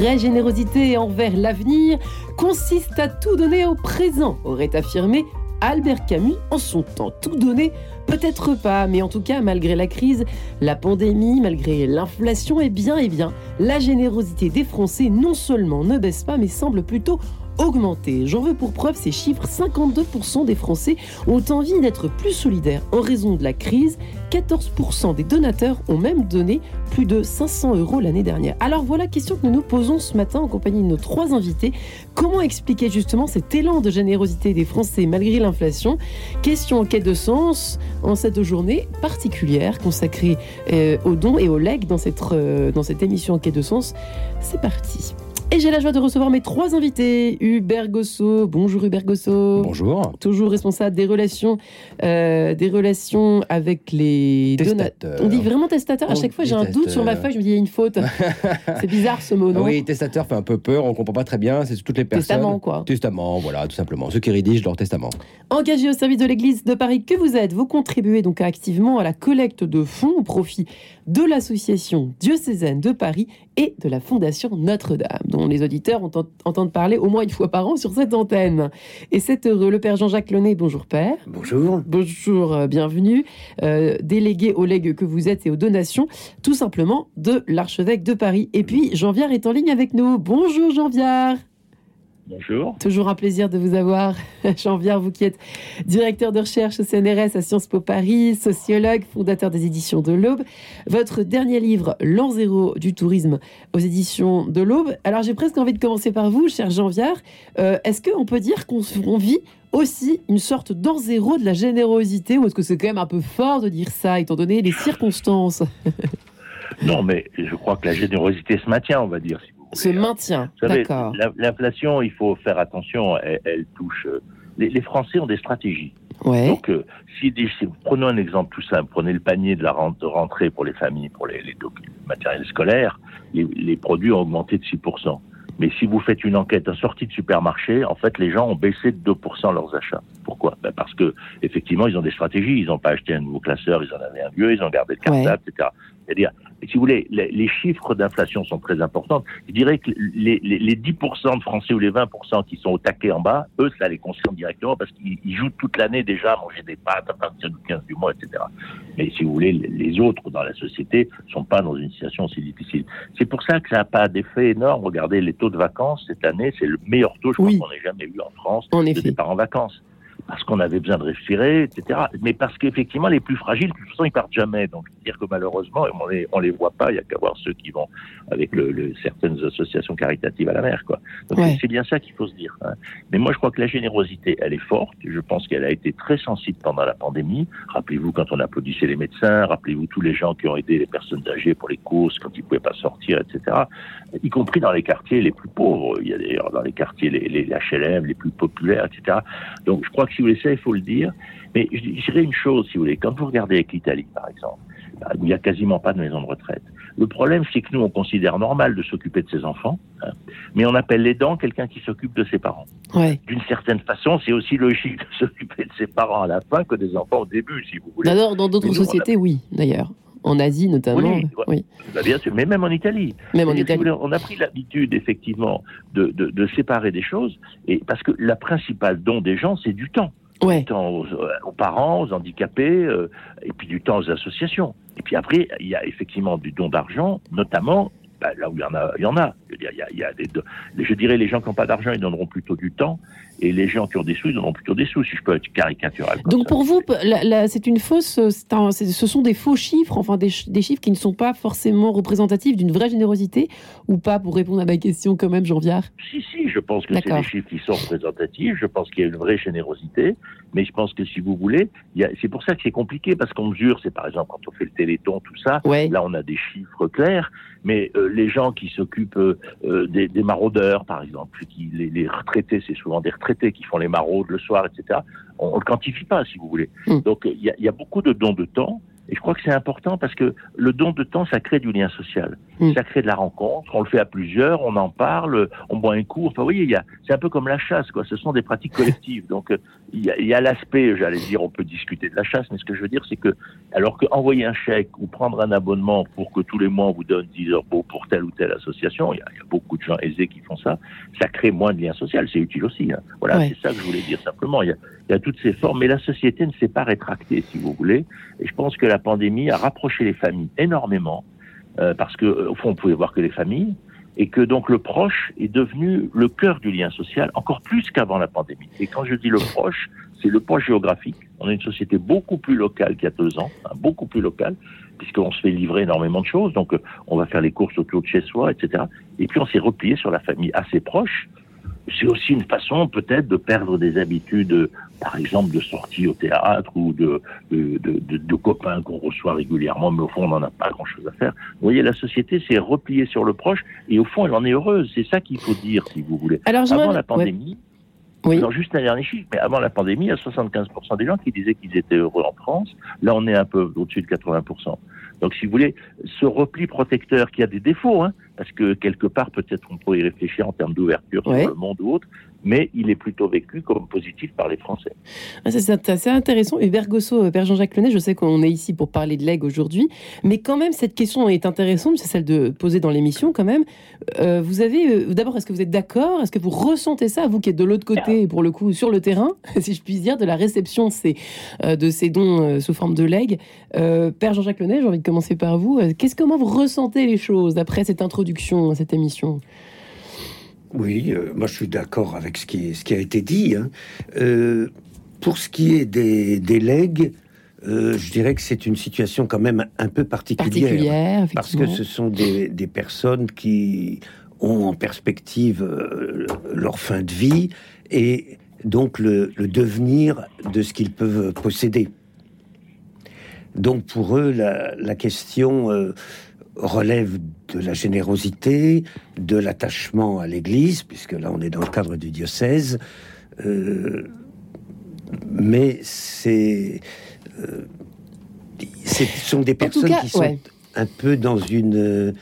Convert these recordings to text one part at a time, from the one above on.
Vraie générosité envers l'avenir consiste à tout donner au présent, aurait affirmé Albert Camus en son temps. Tout donner Peut-être pas, mais en tout cas, malgré la crise, la pandémie, malgré l'inflation, eh bien, eh bien, la générosité des Français non seulement ne baisse pas, mais semble plutôt augmenter. J'en veux pour preuve ces chiffres 52% des Français ont envie d'être plus solidaires en raison de la crise. 14% des donateurs ont même donné plus de 500 euros l'année dernière. Alors voilà, question que nous nous posons ce matin en compagnie de nos trois invités. Comment expliquer justement cet élan de générosité des Français malgré l'inflation? Question en quête de sens en cette journée particulière consacrée euh, aux dons et aux legs dans cette, euh, dans cette émission en quête de sens. C'est parti. Et j'ai la joie de recevoir mes trois invités. Hubert Gosso. Bonjour Hubert Gosso. Bonjour. Toujours responsable des relations, euh, des relations avec les donateurs. On dit vraiment testateur. À chaque fois, j'ai un doute sur ma feuille. Je me dis, il y a une faute. c'est bizarre ce mot, non Oui, testateur fait un peu peur. On comprend pas très bien. C'est toutes les personnes. Testament, quoi. Testament, voilà, tout simplement. Ceux qui rédigent leur testament. Engagé au service de l'Église de Paris que vous êtes, vous contribuez donc activement à la collecte de fonds au profit de l'association diocésaine de Paris et de la Fondation Notre-Dame les auditeurs entendent parler au moins une fois par an sur cette antenne. Et c'est heureux. Le Père Jean-Jacques Launay, bonjour Père. Bonjour. Bonjour, euh, bienvenue. Euh, délégué aux legs que vous êtes et aux donations, tout simplement de l'archevêque de Paris. Et puis, Jean Viard est en ligne avec nous. Bonjour Jean Viard. Bonjour. Toujours un plaisir de vous avoir, Jean Viard, vous qui êtes directeur de recherche au CNRS à Sciences Po Paris, sociologue, fondateur des éditions de l'Aube. Votre dernier livre, L'an zéro du tourisme aux éditions de l'Aube. Alors j'ai presque envie de commencer par vous, cher Jean Viard. Euh, est-ce qu'on peut dire qu'on vit aussi une sorte d'an zéro de la générosité ou est-ce que c'est quand même un peu fort de dire ça étant donné les circonstances? Non, mais je crois que la générosité se maintient, on va dire, se maintient. D'accord. L'inflation, il faut faire attention, elle, touche. Euh, les, Français ont des stratégies. Ouais. Donc, euh, si, prenons un exemple tout simple, prenez le panier de la rentrée pour les familles, pour les, les matériels scolaires, les, produits ont augmenté de 6%. Mais si vous faites une enquête en sortie de supermarché, en fait, les gens ont baissé de 2% leurs achats. Pourquoi? Ben Parce que effectivement, ils ont des stratégies. Ils n'ont pas acheté un nouveau classeur, ils en avaient un vieux, ils ont gardé le cartable, etc. C'est-à-dire, si vous voulez, les, chiffres d'inflation sont très importants. Je dirais que les, les, 10% de Français ou les 20% qui sont au taquet en bas, eux, ça les concerne directement parce qu'ils jouent toute l'année déjà à manger des pâtes à partir du 15 du mois, etc. Mais si vous voulez, les autres dans la société sont pas dans une situation aussi difficile. C'est pour ça que ça n'a pas d'effet énorme. Regardez les taux de vacances cette année, c'est le meilleur taux, je crois, qu'on ait jamais eu en France en de départ en vacances parce qu'on avait besoin de respirer, etc. Mais parce qu'effectivement, les plus fragiles, de toute façon, ils partent jamais. Donc, dire que malheureusement, on les, on les voit pas. Il y a qu'à voir ceux qui vont avec le, certaines associations caritatives à la mer, quoi. Donc, c'est bien ça qu'il faut se dire. Hein. Mais moi, je crois que la générosité, elle est forte. Je pense qu'elle a été très sensible pendant la pandémie. Rappelez-vous quand on applaudissait les médecins. Rappelez-vous tous les gens qui ont aidé les personnes âgées pour les courses quand ils pouvaient pas sortir, etc. Y compris dans les quartiers les plus pauvres. Il y a d'ailleurs dans les quartiers les, les HLM les plus populaires, etc. Donc, je crois que si vous voulez ça, il faut le dire. Mais je dirais une chose, si vous voulez. Quand vous regardez avec l'Italie, par exemple, où il n'y a quasiment pas de maison de retraite. Le problème, c'est que nous, on considère normal de s'occuper de ses enfants, hein, mais on appelle l'aidant quelqu'un qui s'occupe de ses parents. D'une certaine façon, c'est aussi logique de s'occuper de ses parents à la fin que des enfants au début, si vous voulez. D'abord, dans d'autres sociétés, oui, d'ailleurs. En Asie notamment. Oui, bah, bien sûr, mais même en Italie. Même en Italie. on a pris l'habitude, effectivement, de, de, séparer des choses, et parce que la principale don des gens, c'est du temps. Du temps euh, aux, parents, aux handicapés, euh, et puis du temps aux associations. Et puis après, il y a effectivement du don d'argent, notamment bah, là où il y en a, il y en a. Il y a, des, je dirais les gens qui n'ont pas d'argent, ils donneront plutôt du temps, et les gens qui ont des sous, ils donneront plutôt des sous, si je peux être caricatural. Donc pour vous, c'est une fausse, ce sont des faux chiffres, enfin des, chiffres qui ne sont pas forcément représentatifs d'une vraie générosité, ou pas, pour répondre à ma question quand même, Jean Viard Si, si, je pense que c'est des chiffres qui sont représentatifs, je pense qu'il y a une vraie générosité, mais je pense que si vous voulez, c'est pour ça que c'est compliqué, parce qu'on mesure, c'est par exemple quand on fait le téléthon, tout ça, là on a des chiffres clairs, mais euh, les gens qui s'occupent euh, euh, des, des, maraudeurs, par exemple, qui, les, les retraités, c'est souvent des retraités qui font les maraudes le soir, etc. On ne le quantifie pas, si vous voulez. Hmm. Donc il y a, y a, beaucoup de dons de temps. Et je crois que c'est important parce que le don de temps, ça crée du lien social. Mm. Ça crée de la rencontre, on le fait à plusieurs, on en parle, on boit un coup. Enfin, vous voyez, il y a, c'est un peu comme la chasse, quoi. Ce sont des pratiques collectives. Donc, euh, il y a, l'aspect, j'allais dire, on peut discuter de la chasse, mais ce que je veux dire, c'est que, alors que envoyer un chèque ou prendre un abonnement pour que tous les mois on vous donne 10 euros pour telle ou telle association, il y, a, il y a beaucoup de gens aisés qui font ça, ça crée moins de lien social. C'est utile aussi. Hein. Voilà, Ouais. c'est ça que je voulais dire simplement. Il y, a, il y a toutes ces formes, mais la société ne s'est pas rétractée, si vous voulez. Et je pense que la pandémie a rapproché les familles énormément, euh, parce que euh, au fond, on pouvait voir que les familles, et que donc le proche est devenu le cœur du lien social, encore plus qu'avant la pandémie. Et quand je dis le proche, c'est le proche géographique. On est une société beaucoup plus locale qu'il y a deux ans, hein, beaucoup plus locale, puisqu'on se fait livrer énormément de choses. Donc, euh, on va faire les courses autour de chez soi, etc. Et puis, on s'est replié sur la famille assez proche. C'est aussi une façon, peut-être, de perdre des habitudes, par exemple, de sortie au théâtre ou de, de, de, de- de copains qu'on reçoit régulièrement, mais au fond, on n'en a pas grand-chose à faire. Vous voyez, la société s'est repliée sur le proche et au fond, elle en est heureuse. C'est ça qu'il faut dire, si vous voulez. Alors, Avant la ouais. pandémie, Oui. alors juste un dernier chiffre, mais avant la pandémie, il y a 75% des gens qui disaient qu'ils étaient heureux en France. Là, on est un peu au-dessus de 80%. Donc, si vous voulez, ce repli protecteur qui a des défauts, hein, parce que quelque part, peut-être on pourrait y réfléchir en termes d'ouverture Ouais. sur le monde ou autre, mais il est plutôt vécu comme positif par les Français. Ah, C'est assez intéressant. Hubert Gosso, euh, Père Jean-Jacques Lenet, je sais qu'on est ici pour parler de legs aujourd'hui, mais quand même, cette question est intéressante, c'est celle de poser dans l'émission quand même. Euh, vous avez, euh, d'abord, est-ce que vous êtes d'accord? Est-ce que vous ressentez ça, vous qui êtes de l'autre côté, pour le coup, sur le terrain, si je puis dire, de la réception de ces, euh, de ces dons sous forme de legs Père Jean-Jacques Lenet, j'ai envie de commencer par vous. Qu'est-ce, comment vous ressentez les choses après cette introduction à cette émission? Oui, euh, moi je suis d'accord avec ce qui, ce qui a été dit. hein. Euh, pour ce qui est des, des legs, euh, je dirais que c'est une situation quand même un peu particulière. Particulière, Parce que ce sont des, des personnes qui ont en perspective leur fin de vie et donc le, le devenir de ce qu'ils peuvent posséder. Donc pour eux, la, la question relève de la générosité, de l'attachement à l'Église, puisque là on est dans le cadre du diocèse, euh, mais c'est, euh, c'est- ce sont des personnes cas, qui sont ouais. un peu dans une,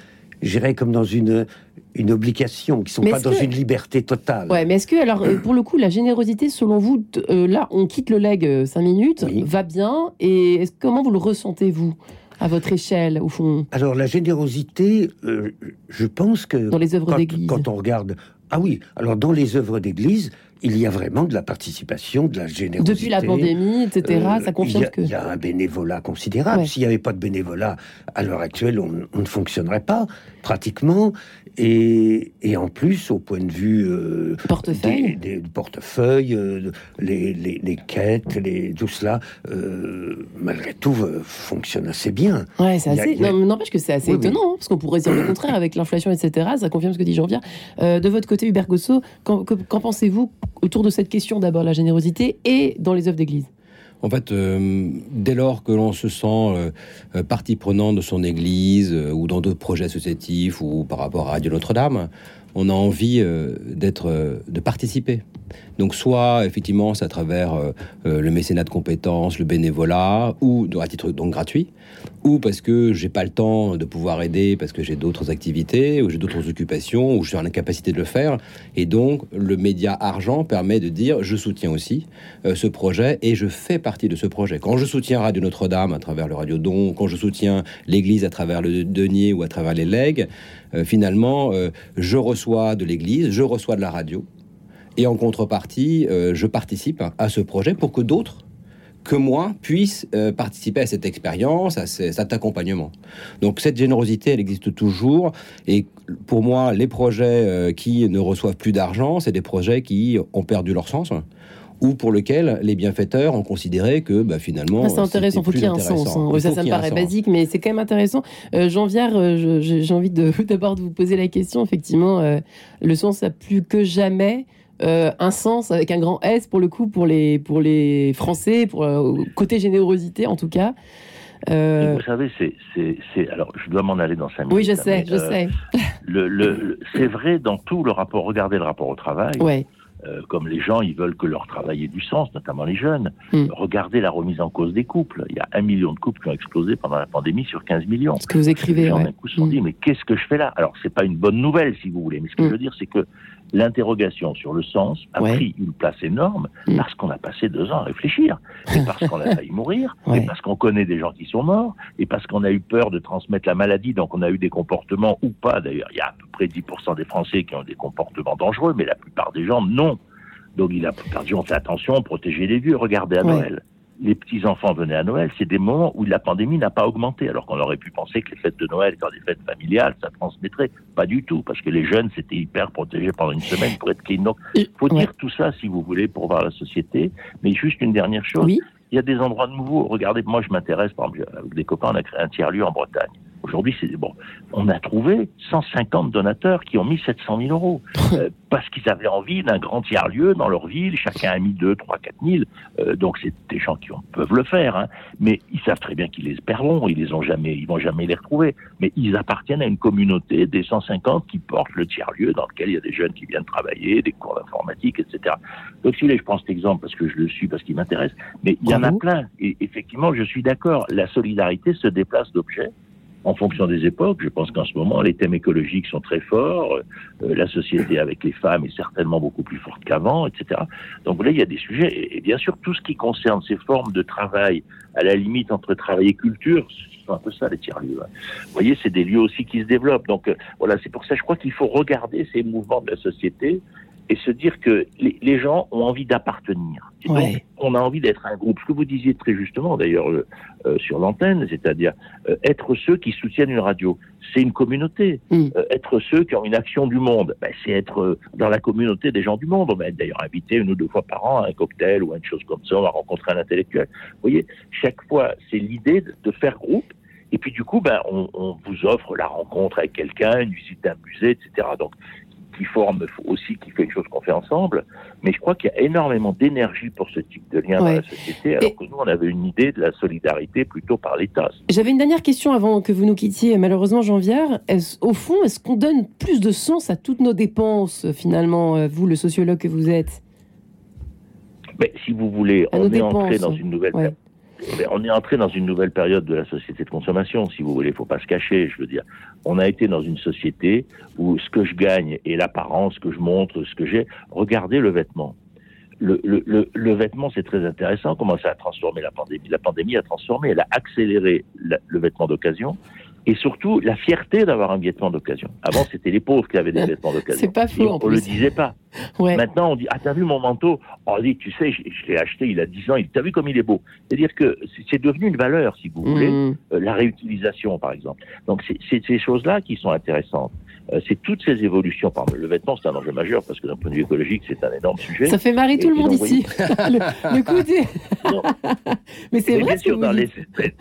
je dirais comme dans une une obligation, qui sont Mais pas dans que- une liberté totale. Ouais, mais est-ce que, alors, euh, pour le coup, la générosité, selon vous, euh, là, on quitte le leg 5 minutes, Oui. va bien, et comment vous le ressentez, vous, à votre échelle, au fond, Alors la générosité, euh, je pense que dans les œuvres d'église quand on regarde, ah oui, alors dans les œuvres d'église, il y a vraiment de la participation, de la générosité. Depuis la pandémie, etc., Euh, ça confirme il y a, que... il y a un bénévolat considérable. Ouais. S'il n'y avait pas de bénévolat, à l'heure actuelle, on, on ne fonctionnerait pas, pratiquement. Et, et en plus, au point de vue euh, Portefeuille des, des portefeuilles, euh, les, les, les quêtes, les, tout cela, euh, malgré tout, fonctionne assez bien. Ouais, c'est assez... a- n'empêche que c'est assez Oui, oui. étonnant, hein, parce qu'on pourrait dire le contraire avec l'inflation, etc. Ça confirme ce que dit Jean-Pierre. De votre côté, Hubert Gosso, qu'en que- qu'en pensez-vous autour de cette question, d'abord, la générosité, et dans les œuvres d'église? En fait, euh, dès lors que l'on se sent euh, euh, partie prenante de son église ou dans d'autres projets associatifs ou par rapport à Radio Notre-Dame, on a envie euh, d'être, euh, de participer. Donc, soit effectivement, c'est à travers euh, le mécénat de compétences, le bénévolat, ou à titre donc gratuit, ou parce que j'ai pas le temps de pouvoir aider, parce que j'ai d'autres activités, ou j'ai d'autres occupations, ou je suis en incapacité de le faire. Et donc, le média argent permet de dire je soutiens aussi ce projet et je fais partie de ce projet. Quand je soutiens Radio Notre-Dame à travers le Radio Don, quand je soutiens l'Église à travers le denier ou à travers les legs, finalement, euh, je reçois de l'Église, je reçois de la radio. Et en contrepartie, euh, je participe à ce projet pour que d'autres que moi puissent euh, participer à cette expérience, à ce- cet accompagnement. Donc cette générosité, elle existe toujours. Et pour moi, les projets euh, qui ne reçoivent plus d'argent, c'est des projets qui ont perdu leur sens ou pour lesquels les bienfaiteurs ont considéré que bah, finalement. Ah, c'est intéressant, c'était faut qu'il y ait plus un sens. intéressant. hein. Il Ça, faut ça me paraît basique, mais c'est quand même intéressant. Euh, Jean-Pierre, euh, je- je- j'ai envie d'abord de vous poser la question. Effectivement, euh, le sens a plus que jamais euh, un sens avec un grand S pour le coup pour les pour les Français, pour euh, côté générosité en tout cas. Euh, Vous savez, c'est, alors je dois m'en aller dans cinq minutes. oui, je hein, sais, mais, je euh, sais. Le, le, le- c'est vrai dans tout le rapport. Regardez le rapport au travail. Ouais. Euh, comme les gens, ils veulent que leur travail ait du sens, notamment les jeunes. Mm. Regardez la remise en cause des couples. Il y a un million de couples qui ont explosé pendant la pandémie sur 15 millions. Ce que vous Les écrivez, gens ouais. d'un coup se sont Mm. dit, mais qu'est-ce que je fais là? Alors, c'est pas une bonne nouvelle, si vous voulez, mais ce que Mm. je veux dire, c'est que l'interrogation sur le sens a Ouais. pris une place énorme Mm. parce qu'on a passé deux ans à réfléchir, et parce qu'on a failli mourir, Ouais. et parce qu'on connaît des gens qui sont morts, et parce qu'on a eu peur de transmettre la maladie, donc on a eu des comportements, ou pas d'ailleurs, il y a à peu près 10% des Français qui ont des comportements dangereux, mais la plupart des gens, non. Donc il a gens ont fait attention, protéger les vieux, regardez à Ouais. Noël les petits-enfants venaient à Noël, c'est des moments où la pandémie n'a pas augmenté, alors qu'on aurait pu penser que les fêtes de Noël étant des fêtes familiales, ça transmettrait. Pas du tout, parce que les jeunes s'étaient hyper protégés pendant une semaine pour être clean. Donc, Et- faut dire tout ça, si vous voulez, pour voir la société. Mais juste une dernière chose, Oui, il y a des endroits nouveaux. Regardez, moi, je m'intéresse, par exemple, avec des copains, on a créé un tiers-lieu en Bretagne. Aujourd'hui, c'est bon. On a trouvé 150 donateurs qui ont mis 700 000 euros euh, parce qu'ils avaient envie d'un grand tiers-lieu dans leur ville. Chacun a mis 2, 3, 4 000. Euh, donc, c'est des gens qui ont- peuvent le faire, hein. mais ils savent très bien qu'ils les perdront. Ils les ont jamais, ils vont jamais les retrouver. Mais ils appartiennent à une communauté des 150 qui portent le tiers-lieu dans lequel il y a des jeunes qui viennent travailler, des cours d'informatique, etc. Donc, si vous voulez, je prends cet exemple parce que je le suis, parce qu'il m'intéresse. Mais il y en a plein. Et effectivement, je suis d'accord. La solidarité se déplace d'objets en fonction des époques. Je pense qu'en ce moment, les thèmes écologiques sont très forts. Euh, la société avec les femmes est certainement beaucoup plus forte qu'avant, etc. Donc là, il y a des sujets. Et, bien sûr, tout ce qui concerne ces formes de travail, à la limite entre travail et culture, ce sont un peu ça les tiers-lieux. hein. Vous voyez, c'est des lieux aussi qui se développent. Donc euh, voilà, c'est pour ça, je crois qu'il faut regarder ces mouvements de la société et se dire que les, les gens ont envie d'appartenir. Et donc, Ouais. on a envie d'être un groupe. Ce que vous disiez très justement, d'ailleurs, euh, euh, sur l'antenne, c'est-à-dire euh, être ceux qui soutiennent une radio. C'est une communauté. Mm. Euh, être ceux qui ont une action du monde, ben, c'est être euh, dans la communauté des gens du monde. On va être d'ailleurs invité une ou deux fois par an à un cocktail ou à une chose comme ça. On va rencontrer un intellectuel. Vous voyez, chaque fois, c'est l'idée de, de faire groupe. Et puis du coup, ben, on, on vous offre la rencontre avec quelqu'un, une visite d'un musée, etc. Donc, qui forme aussi, qui fait une chose qu'on fait ensemble. Mais je crois qu'il y a énormément d'énergie pour ce type de lien Ouais. dans la société, alors que nous, on avait une idée de la solidarité plutôt par l'État. J'avais une dernière question avant que vous nous quittiez, malheureusement, Jean Viard. Est-ce- Au fond, est-ce qu'on donne plus de sens à toutes nos dépenses, finalement, euh, vous, le sociologue que vous êtes? Mais si vous voulez, À on est entré dans une nouvelle Ouais. On est entré dans une nouvelle période de la société de consommation, si vous voulez. Faut pas se cacher. Je veux dire, on a été dans une société où ce que je gagne et l'apparence, ce que je montre, ce que j'ai. Regardez le vêtement. Le, vêtement, c'est très intéressant. Comment ça a transformé la pandémie La pandémie a transformé, elle a accéléré le vêtement d'occasion et surtout la fierté d'avoir un vêtement d'occasion. Avant, c'était les pauvres qui avaient des vêtements d'occasion. C'est pas faux, on le plus. disait pas. Ouais. Maintenant, on dit Ah, t'as vu mon manteau? On dit Tu sais, je, je l'ai acheté il a 10 ans, t'as vu comme il est beau C'est-à-dire que c'est- devenu une valeur, si vous voulez, Mmh. euh, la réutilisation, par exemple. Donc, c'est ces choses-là qui sont intéressantes. Euh, c'est toutes ces évolutions. Par le vêtement, c'est un enjeu majeur parce que d'un point de vue écologique, c'est un énorme sujet. Ça fait marrer Et- tout le monde ici. le, le. Non. Mais c'est vrai bien ce que sûr, vous dans dites. les...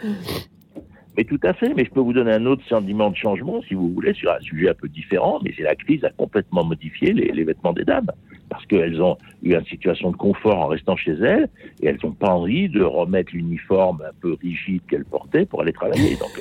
Mais tout à fait, mais je peux vous donner un autre sentiment de changement, si vous voulez, sur un sujet un peu différent, mais c'est la crise a complètement modifié les, les vêtements des dames, parce qu'elles ont eu une situation de confort en restant chez elles, et elles n'ont pas envie de remettre l'uniforme un peu rigide qu'elles portaient pour aller travailler. Donc,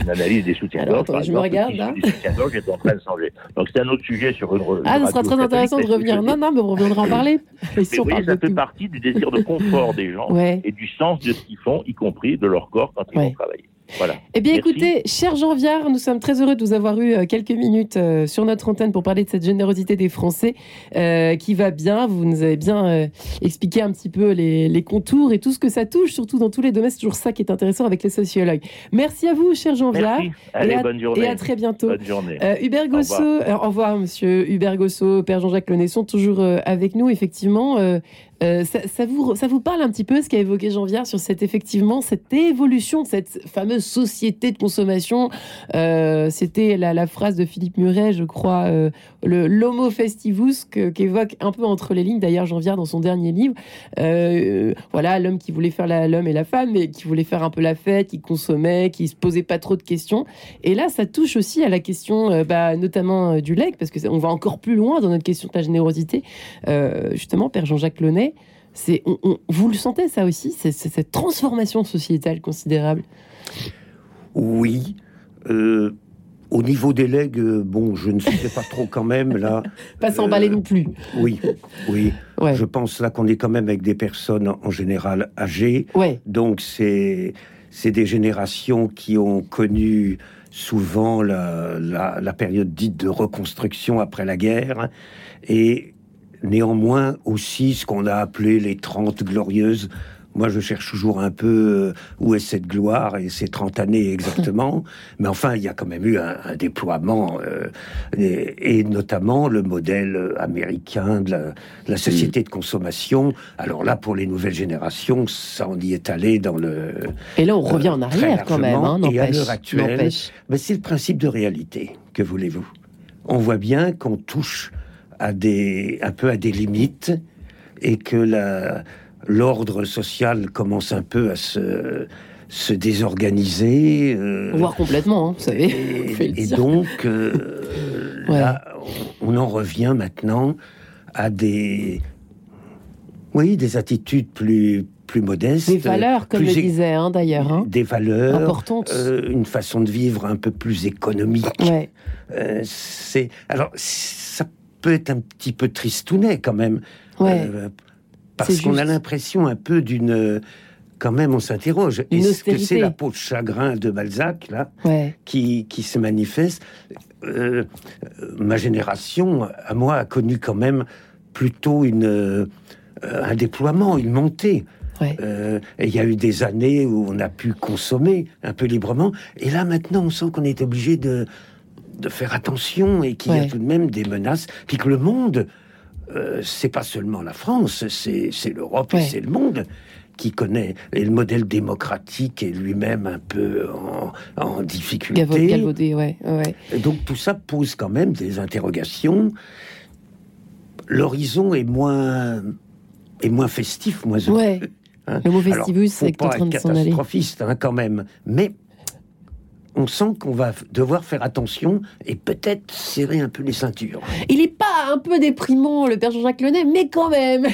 une analyse des attendez, par je me regarde, là. est en train de changer. Donc, c'est un autre sujet sur une... Ah, ce sera très intéressant de revenir. Non, non, mais on reviendra en parler. Mais Si parle ça fait tout. partie du désir de confort des gens Ouais. et du sens de ce qu'ils font, y compris de leur corps quand ils Ouais. vont travailler. Voilà. Eh bien, Merci. écoutez, cher Jean Viard, nous sommes très heureux de vous avoir eu euh, quelques minutes euh, sur notre antenne pour parler de cette générosité des Français euh, qui va bien. Vous nous avez bien euh, expliqué un petit peu les, les contours et tout ce que ça touche, surtout dans tous les domaines. C'est toujours ça qui est intéressant avec les sociologues. Merci à vous, cher Jean Viard, Merci. Allez, et à- bonne journée. et à très bientôt. Bonne journée. Euh, Hubert Au Gosso, revoir. au revoir monsieur Hubert Gosso, Père Jean-Jacques Lenesson, toujours avec nous, effectivement. Euh, ça, ça vous, ça vous parle un petit peu ce qu'a évoqué Jean Viard sur cette, effectivement, cette évolution de cette fameuse société de consommation? Euh, C'était la, la phrase de Philippe Muret, je crois, euh, l'homo festivus, que- qu'évoque un peu entre les lignes, d'ailleurs, Jean Viard dans son dernier livre. Euh, voilà, l'homme qui voulait faire l'homme et la femme, mais qui voulait faire un peu la fête, qui consommait, qui se posait pas trop de questions. Et là, ça touche aussi à la question, bah, notamment du legs, parce que c'est- on va encore plus loin dans notre question de la générosité. Justement, Père Jean-Jacques Launay, c'est, on- on- vous le sentez ça aussi, c'est, c'est cette transformation sociétale considérable. Oui. euh, au niveau des legs, euh, bon, je ne sais pas trop quand même là. Pas s'emballer non plus. Oui, oui. Ouais. Je pense là qu'on est quand même avec des personnes en général âgées. Ouais. Donc c'est c'est des générations qui ont connu souvent la, la, la période dite de reconstruction après la guerre et néanmoins aussi ce qu'on a appelé les 30 glorieuses. Moi, je cherche toujours un peu euh, où est cette gloire et ces 30 années exactement. Mais enfin, il y a quand même eu un, un déploiement, euh, et, et notamment le modèle américain de la, de la société de consommation. Alors là, pour les nouvelles générations, ça on y est allé dans le... Et là, on revient en Euh, très arrière quand même. Hein. Et à l'heure actuelle, mais c'est le principe de réalité, que voulez-vous? On voit bien qu'on touche à des, un peu à des limites et que la, l'ordre social commence un peu à se, se désorganiser. euh, Voire complètement, hein, vous savez. et, donc, euh, Ouais. là, on en revient maintenant à des, oui, des attitudes plus, plus modestes. Des valeurs, comme é- disait hein, d'ailleurs. Hein. Des valeurs. Importantes. euh, une façon de vivre un peu plus économique. Ouais. C'est alors ça peut être un petit peu tristounet quand même, Ouais. euh, parce qu'on a l'impression un peu d'une quand même on s'interroge. Est-ce que c'est la peau de chagrin de Balzac là Ouais. qui, qui se manifeste Euh, euh, Ma génération, à moi, a connu quand même plutôt une euh, un déploiement, une montée. Ouais. Euh, et il y a eu des années où on a pu consommer un peu librement. Et là, maintenant, on sent qu'on est obligé de, de faire attention et qu'il y a tout de même des menaces. Puis que le monde, euh, c'est pas seulement la France, c'est l'Europe Ouais. et c'est le monde qui connaît. Et le modèle démocratique est lui-même un peu en, en difficulté. Galvaudé, ouais. ouais. Donc tout ça pose quand même des interrogations. L'horizon est moins est moins festif, moins heureux. Ouais. hein. Le mot festivus, c'est en train de s'en aller. catastrophiste hein, quand même, mais on sent qu'on va devoir faire attention et peut-être serrer un peu les ceintures. Il est pas un peu déprimant, le père Jean-Jacques Lenet, mais quand même.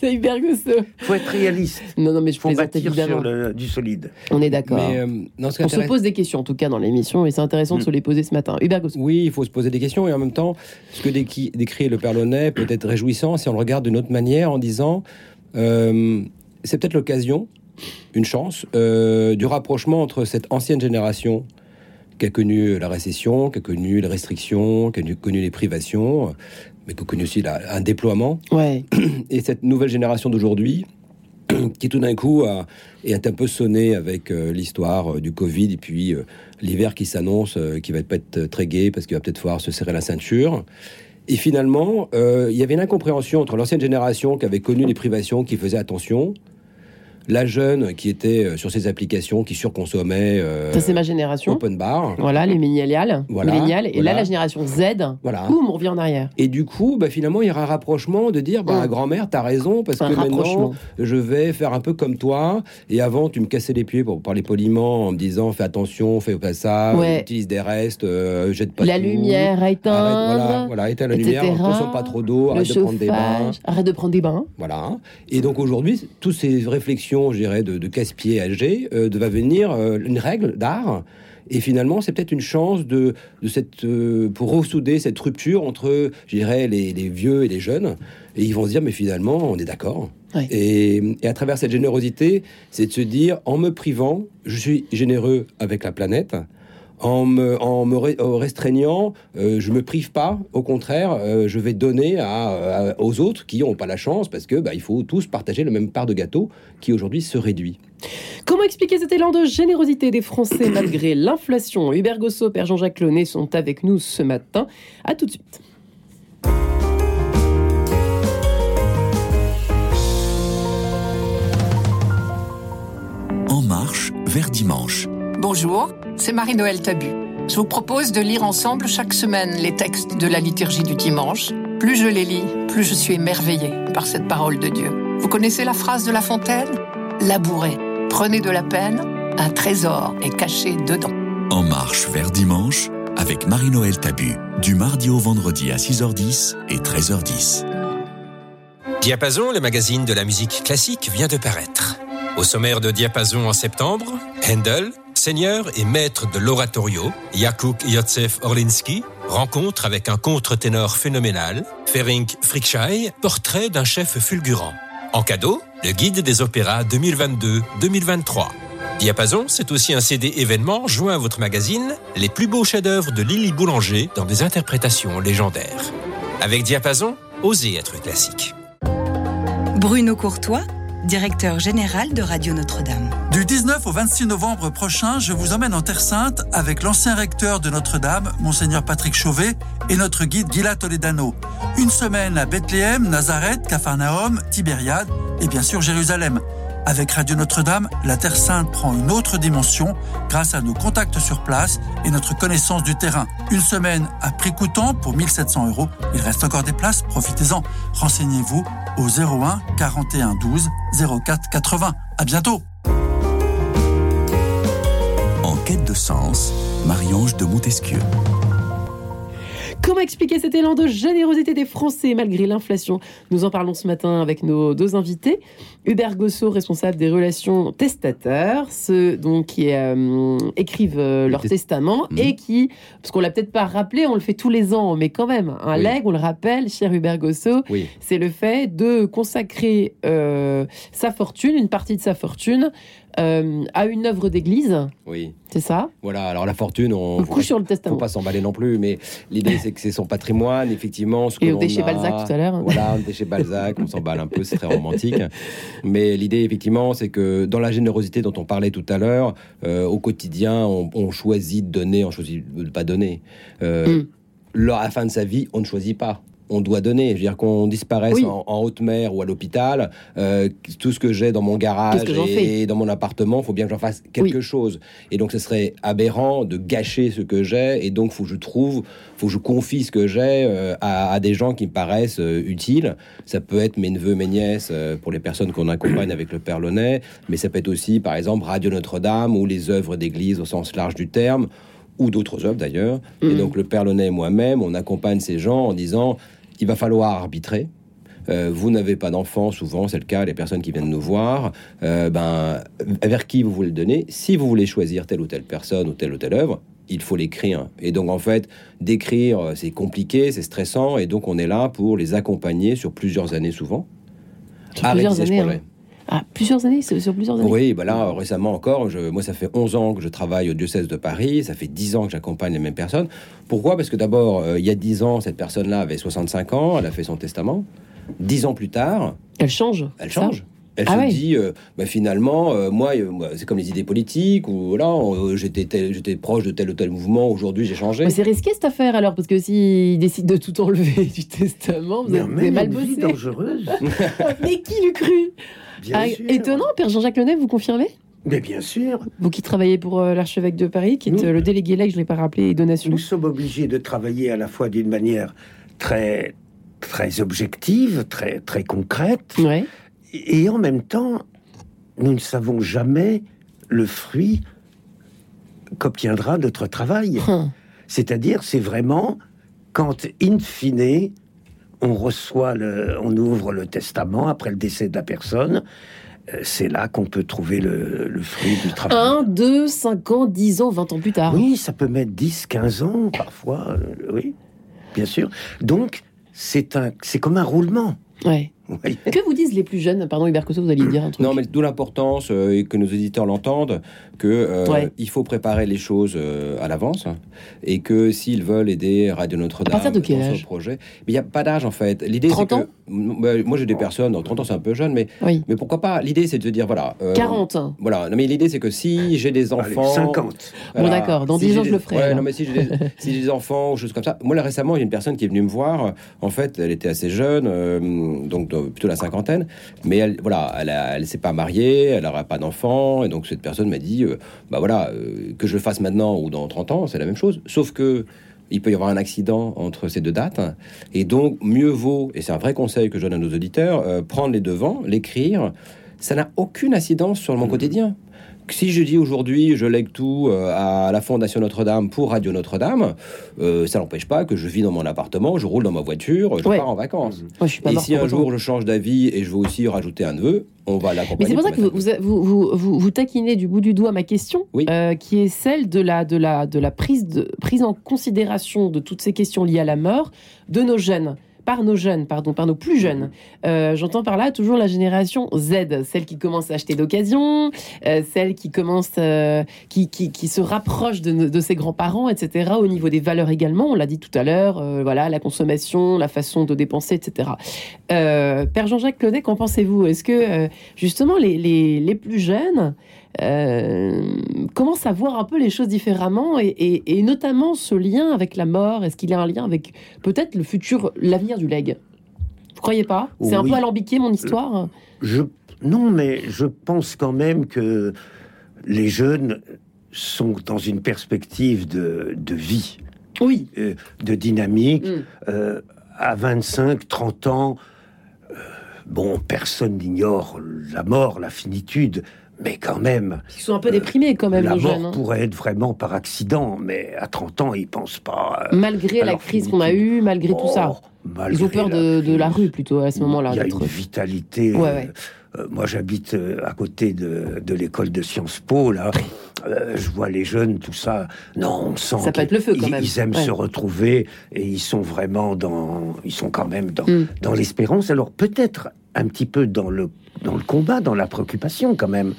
c'est hyper gusto. Faut être réaliste. Non, non, mais je Faut plaisante bâtir évidemment. sur le, du solide. On est d'accord. Mais euh, non, ce qui On se pose des questions, en tout cas, dans l'émission, et c'est intéressant de Mm. se les poser ce matin. Hubert. Oui, il faut se poser des questions et en même temps, ce que décrit, décrit le Père Launay peut être réjouissant si on le regarde d'une autre manière en disant euh, c'est peut-être l'occasion, une chance, euh, du rapprochement entre cette ancienne génération qui a connu la récession, qui a connu les restrictions, qui a connu les privations, mais qui a connu aussi la- un déploiement, Ouais. et cette nouvelle génération d'aujourd'hui qui tout d'un coup a- est un peu sonnée avec euh, l'histoire euh, du Covid et puis euh, l'hiver qui s'annonce, qui va pas être très gai parce qu'il va peut-être falloir se serrer la ceinture. Et finalement, il y avait une incompréhension entre l'ancienne génération qui avait connu les privations, qui faisait attention, la jeune qui était euh, sur ses applications, qui surconsommait euh, Ça, c'est ma génération. open bar. Voilà, les millénials. Voilà. Et là, la génération Z, Voilà. boum, on revient en arrière. Et du coup, bah, finalement, il y aura un rapprochement de dire, bah, Mm. grand-mère, t'as raison, parce Un que maintenant, je vais faire un peu comme toi. Et avant, tu me cassais les pieds pour parler poliment en me disant, fais attention, fais pas ça, Ouais. utilise des restes, euh, jette pas La tout. lumière à Arrête, éteindre. voilà, éteins la etc. lumière, consomme pas trop d'eau, arrête de prendre des bains. Arrête de prendre des bains. Voilà. Et donc aujourd'hui, toutes ces réflexions, je dirais, de, de casse-pied âgé, euh, de- va venir euh, une règle d'art. Et finalement, c'est peut-être une chance de, de cette, euh, pour ressouder cette rupture entre, je dirais, les, les vieux et les jeunes. Et ils vont se dire, mais finalement, on est d'accord. Et, et à travers cette générosité, c'est de se dire, en me privant, je suis généreux avec la planète. En me, en me re- restreignant, euh, je me prive pas. Au contraire, euh, je vais donner à, à- aux autres qui n'ont pas la chance parce que bah, il faut tous partager le même part de gâteau qui aujourd'hui se réduit. Comment expliquer cet élan de générosité des Français malgré l'inflation? Hubert Gosso, Père Jean-Jacques Launay sont avec nous ce matin. À tout de suite. En marche vers dimanche. Bonjour, c'est Marie-Noël Tabu. Je vous propose de lire ensemble chaque semaine les textes de la liturgie du dimanche. Plus je les lis, plus je suis émerveillée par cette parole de Dieu. Vous connaissez la phrase de La Fontaine? Labourez, prenez de la peine, un trésor est caché dedans. En marche vers dimanche avec Marie-Noël Tabu. Du mardi au vendredi à 6h10 et 13h10. Diapason, le magazine de la musique classique, vient de paraître. Au sommaire de Diapason en septembre, Handel, seigneur et maître de l'oratorio, Jakub Józef Orlinski, rencontre avec un contre-ténor phénoménal, Ferenc Frickschei, portrait d'un chef fulgurant. En cadeau, le guide des opéras 2022-2023. Diapason, c'est aussi un CD événement joint à votre magazine, les plus beaux chefs-d'œuvre de Lily Boulanger dans des interprétations légendaires. Avec Diapason, osez être classique. Bruno Courtois, directeur général de Radio Notre-Dame. Du 19 au 26 novembre prochain, je vous emmène en Terre Sainte avec l'ancien recteur de Notre-Dame, Monseigneur Patrick Chauvet, et notre guide Gila Toledano. Une semaine à Bethléem, Nazareth, Capharnaüm, Tibériade et bien sûr Jérusalem. Avec Radio Notre-Dame, la Terre Sainte prend une autre dimension grâce à nos contacts sur place et notre connaissance du terrain. Une semaine à prix coûtant pour 1700 euros. Il reste encore des places, profitez-en. Renseignez-vous au 01 41 12 04 80. À bientôt. En quête de sens, Marie-Ange de Montesquieu. Comment expliquer cet élan de générosité des Français malgré l'inflation? Nous en parlons ce matin avec nos deux invités. Hubert Gossot, responsable des relations testateurs, ceux donc qui euh, écrivent euh, leur tes- testament Mhm. et qui, parce qu'on l'a peut-être pas rappelé, on le fait tous les ans, mais quand même, un Oui. legs, on le rappelle, cher Hubert Gossot, Oui. c'est le fait de consacrer euh, sa fortune, une partie de sa fortune, euh, à une œuvre d'église, Oui. c'est ça? Voilà. Alors la fortune, on. On couche sur le faut testament. pas s'emballer non plus, mais l'idée c'est que c'est son patrimoine, effectivement. Ce que Et on était chez a- Balzac tout à l'heure. Voilà, on était chez Balzac, on s'emballe un peu, c'est très romantique. Mais l'idée, effectivement, c'est que dans la générosité dont on parlait tout à l'heure, euh, au quotidien, on, on choisit de donner, on choisit de ne pas donner. Euh, Mm. À la fin de sa vie, on ne choisit pas. On doit donner. Je veux dire qu'on disparaisse Oui. en, en haute mer ou à l'hôpital, euh, tout ce que j'ai dans mon garage et, dans mon appartement, il faut bien que j'en fasse quelque chose. Et donc, ce serait aberrant de gâcher ce que j'ai. Et donc, faut que je trouve, faut que je confie ce que j'ai euh, à, à des gens qui me paraissent euh, utiles. Ça peut être mes neveux, mes nièces, pour les personnes qu'on accompagne avec le Père Launay, mais ça peut être aussi, par exemple, Radio Notre-Dame ou les œuvres d'église au sens large du terme, ou d'autres œuvres d'ailleurs. Et Mhm. donc, le Père Launay et moi-même, on accompagne ces gens en disant il va falloir arbitrer. Euh, vous n'avez pas d'enfants, souvent c'est le cas, les personnes qui viennent nous voir, euh, ben, vers qui vous voulez le donner Si vous voulez choisir telle ou telle personne ou telle ou telle œuvre, il faut l'écrire. Et donc en fait, d'écrire, euh, c'est compliqué, c'est stressant, et donc on est là pour les accompagner sur plusieurs années souvent. Sur plusieurs années. hein. Ah, plusieurs années, sur plusieurs années. Oui, bah là, récemment encore, je, moi, ça fait 11 ans que je travaille au diocèse de Paris, ça fait 10 ans que j'accompagne les mêmes personnes. Pourquoi? Parce que d'abord, euh, il y a 10 ans, cette personne-là avait 65 ans, elle a fait son testament. 10 ans plus tard, Elle change. elle ça? change. Elle Ah se ouais. dit, euh, bah, finalement, euh, moi, euh, moi, c'est comme les idées politiques, ou là, euh, j'étais proche de tel ou tel mouvement, aujourd'hui j'ai changé. Mais c'est risqué cette affaire alors, parce que s'il décide de tout enlever du testament, vous mène mal bossé. dangereuse. Mais qui l'eût cru Bien Ah, sûr. Étonnant, Père Jean-Jacques Lenay, vous confirmez? Mais bien sûr, Vous qui travaillez pour euh, l'archevêque de Paris, qui est euh, le délégué là, que je ne l'ai pas rappelé, et donation. nous sommes obligés de travailler à la fois d'une manière très très objective, très très concrète, Ouais. et en même temps, nous ne savons jamais le fruit qu'obtiendra notre travail. Hum. C'est-à-dire, c'est vraiment quand, in fine, on reçoit le, on ouvre le testament après le décès de la personne, euh, c'est là qu'on peut trouver le, le fruit du travail. 1, 2, 5 ans, 10 ans, 20 ans plus tard. Oui, ça peut mettre 10, 15 ans parfois, euh, oui, bien sûr. Donc, c'est comme un roulement. Ouais. Oui. Que vous disent les plus jeunes? Pardon, Hubert Cosso, vous alliez dire un truc. Non, mais d'où l'importance euh, et que nos éditeurs l'entendent, que euh, Ouais. il faut préparer les choses euh, à l'avance et que s'ils veulent aider Radio Notre-Dame À partir de quel dans âge? ce projet, mais il n'y a pas d'âge en fait. L'idée c'est 30 que bah, moi j'ai des personnes, dans 30 ans c'est un peu jeune, mais Oui. mais pourquoi pas? L'idée c'est de se dire voilà. euh, 40 ans. Voilà, non, mais l'idée c'est que si j'ai des Allez, enfants, 50. Bon, d'accord, dans Si 10 j'ai ans, je le ferai, Ouais, non, mais si j'ai des, si des enfants ou choses comme ça. Moi, là, récemment, il y a une personne qui est venue me voir. En fait, elle était assez jeune, euh, donc euh, plutôt la cinquantaine. Mais elle, voilà, elle, s'est pas mariée, elle n'aura pas d'enfant. Et donc, cette personne m'a dit, euh, bah voilà, euh, que je le fasse maintenant ou dans 30 ans, c'est la même chose. Sauf que il peut y avoir un accident entre ces deux dates. Et donc, mieux vaut, et c'est un vrai conseil que je donne à nos auditeurs, euh, prendre les devants, l'écrire. ça n'a aucune incidence sur mon Mmh. quotidien. Si je dis aujourd'hui, je lègue tout euh, à la Fondation Notre-Dame pour Radio Notre-Dame, euh, ça n'empêche pas que je vis dans mon appartement, je roule dans ma voiture, je Ouais. pars en vacances. Je Et si un jour je change d'avis et je veux aussi rajouter un neveu, on va Mais l'accompagner. c'est pour ça que vous, vous, vous, vous, vous taquinez du bout du doigt ma question, Oui. euh, qui est celle de la, de la, de la prise, de, prise en considération de toutes ces questions liées à la mort de nos jeunes. Par nos jeunes, pardon, par nos plus jeunes. Euh, J'entends par là toujours la génération Z, celle qui commence à acheter d'occasion, euh, celle qui commence, euh, qui, qui, qui se rapproche de, de ses grands-parents, etc. Au niveau des valeurs également, on l'a dit tout à l'heure, voilà, la consommation, la façon de dépenser, etc. Père Jean-Jacques Clodet, qu'en pensez-vous? Est-ce que justement les, les, les plus jeunes euh, commencent à voir un peu les choses différemment et, et- et notamment ce lien avec la mort. Est-ce qu'il y a un lien avec peut-être le futur, l'avenir du leg Vous croyez pas? C'est un peu alambiqué mon histoire? Je, non, mais je pense quand même que les jeunes sont dans une perspective de, de vie, Oui. euh, de dynamique. Mm. Euh, à 25, 30 ans, euh, bon, personne n'ignore la mort, la finitude, mais quand même, Ils sont un peu déprimés quand même, la nos mort jeunes. hein. pourrait être vraiment par accident, mais à 30 ans, ils pensent pas. euh, Malgré la crise qu'on a eue, malgré tout ça. Malgré Ils ont peur de, de la rue plutôt à ce moment-là. Il y a une vitalité. Ouais, euh, ouais. euh, moi, j'habite à côté de, de l'école de Sciences Po, là. Euh, je vois les jeunes, tout ça. Non, on sent Ça peut être le feu, quand même. Ils aiment Ouais. se retrouver et ils sont vraiment dans. Ils sont quand même dans, Mm. dans l'espérance. Alors, peut-être un petit peu dans le, dans le combat, dans la préoccupation, quand même.